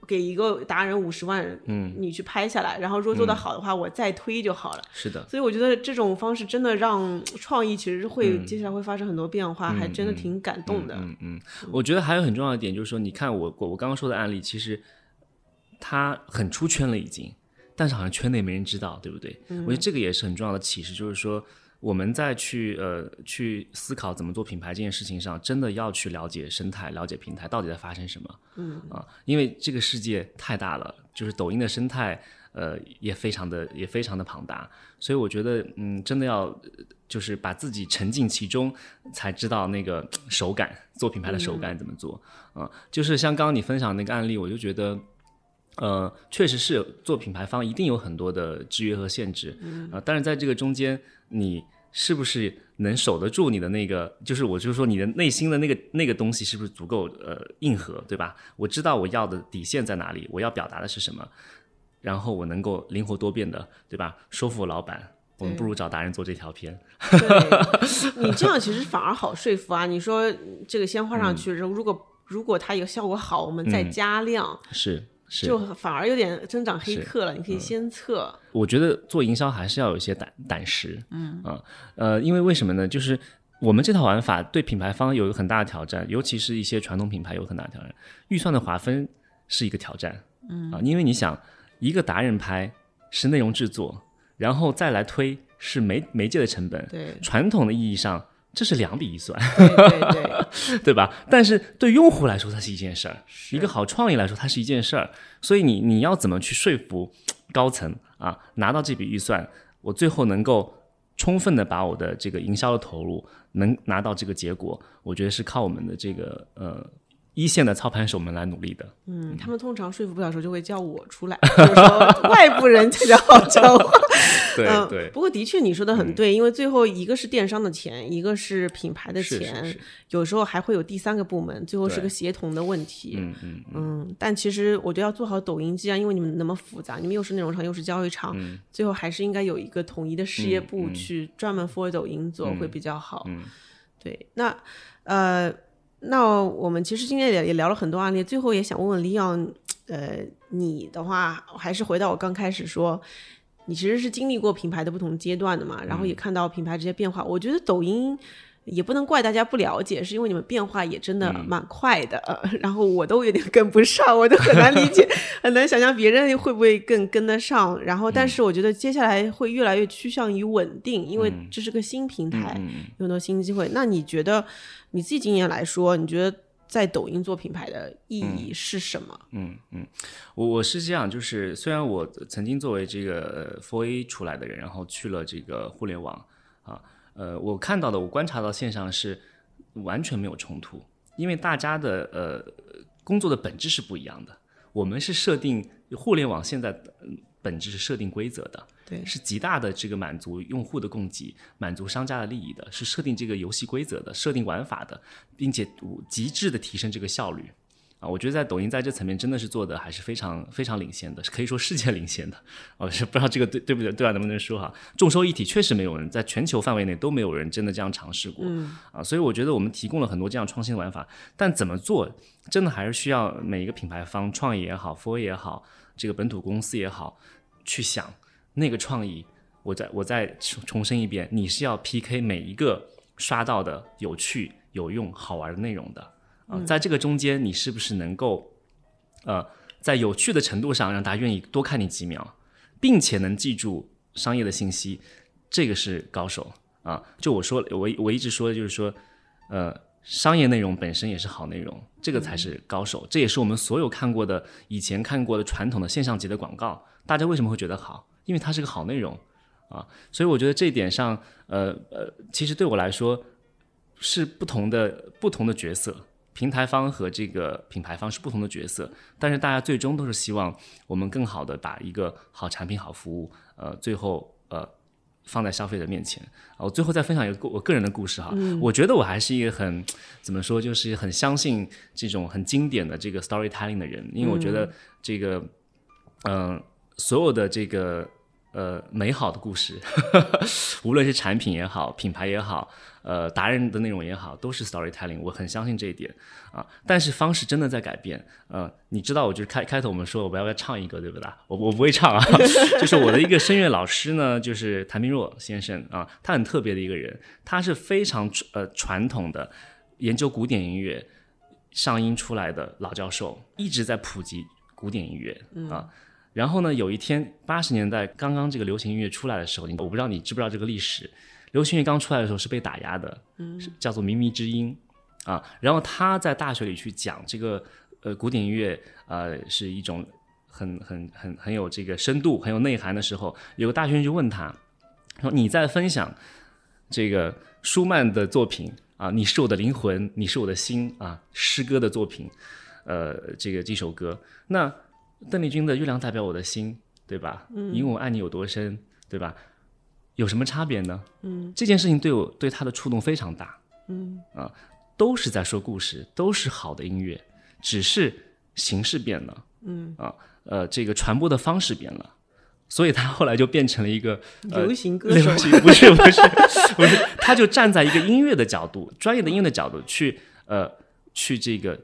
Speaker 2: 给一个达人五十万，
Speaker 1: 嗯，
Speaker 2: 你去拍下来，然后如果做得好的话，我再推就好了。
Speaker 1: 是的，
Speaker 2: 所以我觉得这种方式真的让创意其实会、
Speaker 1: 嗯
Speaker 2: 接下来会发生很多变化，还真的挺感动的。
Speaker 1: 嗯嗯，我觉得还有很重要的点就是说，你看我我我刚刚说的案例，其实它很出圈了已经，但是好像圈内没人知道，对不对？我觉得这个也是很重要的启示，就是说我们在去呃去思考怎么做品牌这件事情上，真的要去了解生态，了解平台到底在发生什么。嗯啊，因为这个世界太大了，就是抖音的生态。呃，也非常的也非常的庞大，所以我觉得，嗯，真的要呃就是把自己沉浸其中，才知道那个手感，做品牌的手感怎么做啊、就是像刚刚你分享那个案例，我就觉得，呃，确实是做品牌方一定有很多的制约和限制，呃、但是在这个中间，你是不是能守得住你的那个，就是我就是说你的内心的那个那个东西是不是足够呃硬核，对吧？我知道我要的底线在哪里，我要表达的是什么。然后我能够灵活多变的，对吧？说服老板，我们不如找达人做这条片。
Speaker 2: 对，你这样其实反而好说服啊。你说这个先画上去，如果如果它有效果好，我们再加量，
Speaker 1: 是是，
Speaker 2: 就反而有点增长黑客了。你可以先测，
Speaker 1: 我觉得做营销还是要有一些胆胆识，嗯啊呃，因为为什么呢？就是我们这套玩法对品牌方有一个很大的挑战，尤其是一些传统品牌有很大的挑战。预算的划分是一个挑战，嗯啊，因为你想一个达人拍是内容制作，然后再来推是媒媒介的成本，
Speaker 2: 对
Speaker 1: 传统的意义上这是两笔预算。
Speaker 2: 对对对，
Speaker 1: 对吧？但是对用户来说，它是一件事儿；一个好创意来说，它是一件事儿。所以你你要怎么去说服高层啊，拿到这笔预算，我最后能够充分的把我的这个营销的投入能拿到这个结果，我觉得是靠我们的这个呃一线的操盘手们来努力的。
Speaker 2: 嗯，他们通常说服不了的时候，就会叫我出来，就是说 外部人才叫好讲话。
Speaker 1: 对
Speaker 2: 嗯，
Speaker 1: 对，
Speaker 2: 不过的确你说的很对，因为最后一个是电商的钱，一个是品牌的钱，
Speaker 1: 是是，
Speaker 2: 有时候还会有第三个部门，最后是个协同的问题。
Speaker 1: 嗯嗯
Speaker 2: 嗯，但其实我觉得要做好抖音，既然因为你们那么复杂，你们又是内容厂又是交易厂，
Speaker 1: 嗯
Speaker 2: 最后还是应该有一个统一的事业部去专门 for 抖音做、会比较好。
Speaker 1: 嗯
Speaker 2: 对，那呃，那我们其实今天也也聊了很多案例，最后也想问问李阳，呃，你的话还是回到我刚开始说。你其实是经历过品牌的不同阶段的嘛，然后也看到品牌这些变化。我觉得抖音也不能怪大家不了解，是因为你们变化也真的蛮快的，呃然后我都有点跟不上，我都很难理解，很难想象别人会不会更跟得上。然后，但是我觉得接下来会越来越趋向于稳定，因为这是个新平台，
Speaker 1: 嗯
Speaker 2: 有很多新机会。那你觉得你自己经验来说，你觉得在抖音做品牌的意义是什么？
Speaker 1: 嗯嗯，我我是这样，就是虽然我曾经作为这个 Four A 出来的人，然后去了这个互联网啊，呃，我看到的，我观察到线上是完全没有冲突，因为大家的呃工作的本质是不一样的。我们是设定互联网现在嗯本质是设定规则的，
Speaker 2: 对
Speaker 1: 是极大的这个满足用户的供给、满足商家的利益的，是设定这个游戏规则的、设定玩法的，并且极致的提升这个效率。啊，我觉得在抖音在这层面真的是做的还是非常非常领先的，是可以说世界领先的。我是不知道这个对对不对，对啊，能不能说哈？众收一体确实没有人在全球范围内都没有人真的这样尝试过。
Speaker 2: 嗯
Speaker 1: 啊，所以我觉得我们提供了很多这样创新的玩法，但怎么做，真的还是需要每一个品牌方、创意也好、，for 也好，这个本土公司也好，去想那个创意。我再我再重重申一遍，你是要 PK 每一个刷到的有趣、有用、好玩的内容的啊，在这个中间，你是不是能够呃，在有趣的程度上让大家愿意多看你几秒，并且能记住商业的信息，这个是高手啊！就我说，我我一直说的就是说，呃，商业内容本身也是好内容，这个才是高手。这也是我们所有看过的、以前看过的传统的现象级的广告，大家为什么会觉得好？因为它是个好内容啊！所以我觉得这一点上，呃呃，其实对我来说是不同的不同的角色。平台方和这个品牌方是不同的角色，但是大家最终都是希望我们更好的把一个好产品、好服务，呃，最后呃放在消费者面前。啊，我最后再分享一个我个人的故事哈，我觉得我还是一个很怎么说，就是很相信这种很经典的这个 storytelling 的人，因为我觉得这个嗯、呃所有的这个呃美好的故事，无论是产品也好，品牌也好，呃达人的内容也好，都是 storytelling。我很相信这一点啊。但是方式真的在改变。呃，你知道，我就是开开头我们说，我要不要唱一个，对不对？我我不会唱啊。就是我的一个声乐老师呢，就是谭明若先生啊，他很特别的一个人，他是非常呃传统的研究古典音乐上音出来的老教授，一直在普及古典音乐啊。然后呢，有一天八十年代刚刚这个流行音乐出来的时候，我不知道你知不知道这个历史。流行音乐刚出来的时候是被打压的，嗯，叫做靡靡之音啊。然后他在大学里去讲这个呃古典音乐呃是一种很很很很有这个深度、很有内涵的时候，有个大学生就问他说：“你在分享这个舒曼的作品啊？你是我的灵魂，你是我的心啊，诗歌的作品，呃，这个这首歌那。”邓丽君的《月亮代表我的心》，对吧？嗯，因为我爱你有多深，对吧？有什么差别呢？嗯，这件事情对我对他的触动非常大。嗯啊，都是在说故事，都是好的音乐，只是形式变了。嗯啊，呃，这个传播的方式变了，所以他后来就变成了一个
Speaker 2: 流行歌手。
Speaker 1: 不是不是不是，他就站在一个音乐的角度，专业的音乐的角度去呃去这个。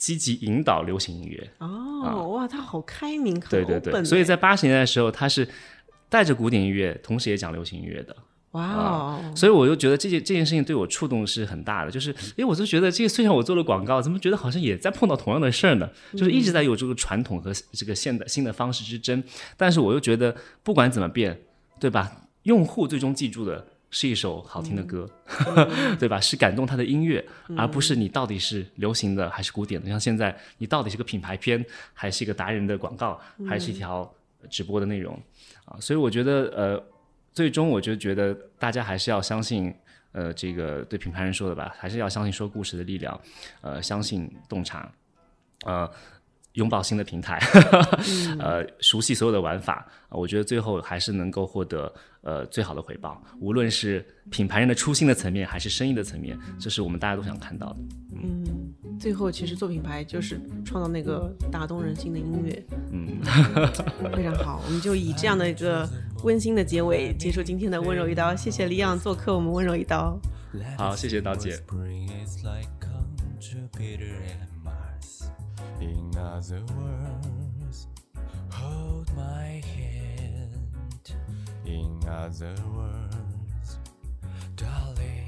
Speaker 1: 积极引导流行音乐
Speaker 2: 哦，哇，他好开明，
Speaker 1: 对对对，所以在八十年代的时候，他是带着古典音乐，同时也讲流行音乐的，
Speaker 2: 哇哦，
Speaker 1: 所以我就觉得这件这件事情对我触动是很大的，就是，哎，我就觉得这个虽然我做了广告，怎么觉得好像也在碰到同样的事儿呢？就是一直在有这个传统和这个现代新的方式之争，但是我又觉得不管怎么变，对吧？用户最终记住的。是一首好听的歌，对吧？是感动他的音乐，而不是你到底是流行的还是古典的。像现在，你到底是个品牌片，还是一个达人的广告，还是一条直播的内容啊？所以我觉得，呃，最终我就觉得大家还是要相信，呃，这个对品牌人说的吧，还是要相信说故事的力量，呃，相信洞察，呃。拥抱新的平台，呃，熟悉所有的玩法，我觉得最后还是能够获得呃最好的回报。无论是品牌人的初心的层面，还是生意的层面，这是我们大家都想看到的。
Speaker 2: 嗯，最后其实做品牌就是创造那个打动人心的音乐。嗯，非常好，我们就以这样的一个温馨的结尾结束今天的温柔一刀。谢谢李昂做客我们温柔一刀。
Speaker 1: 好，谢谢刀姐。In other words, hold my hand. In other words, darling.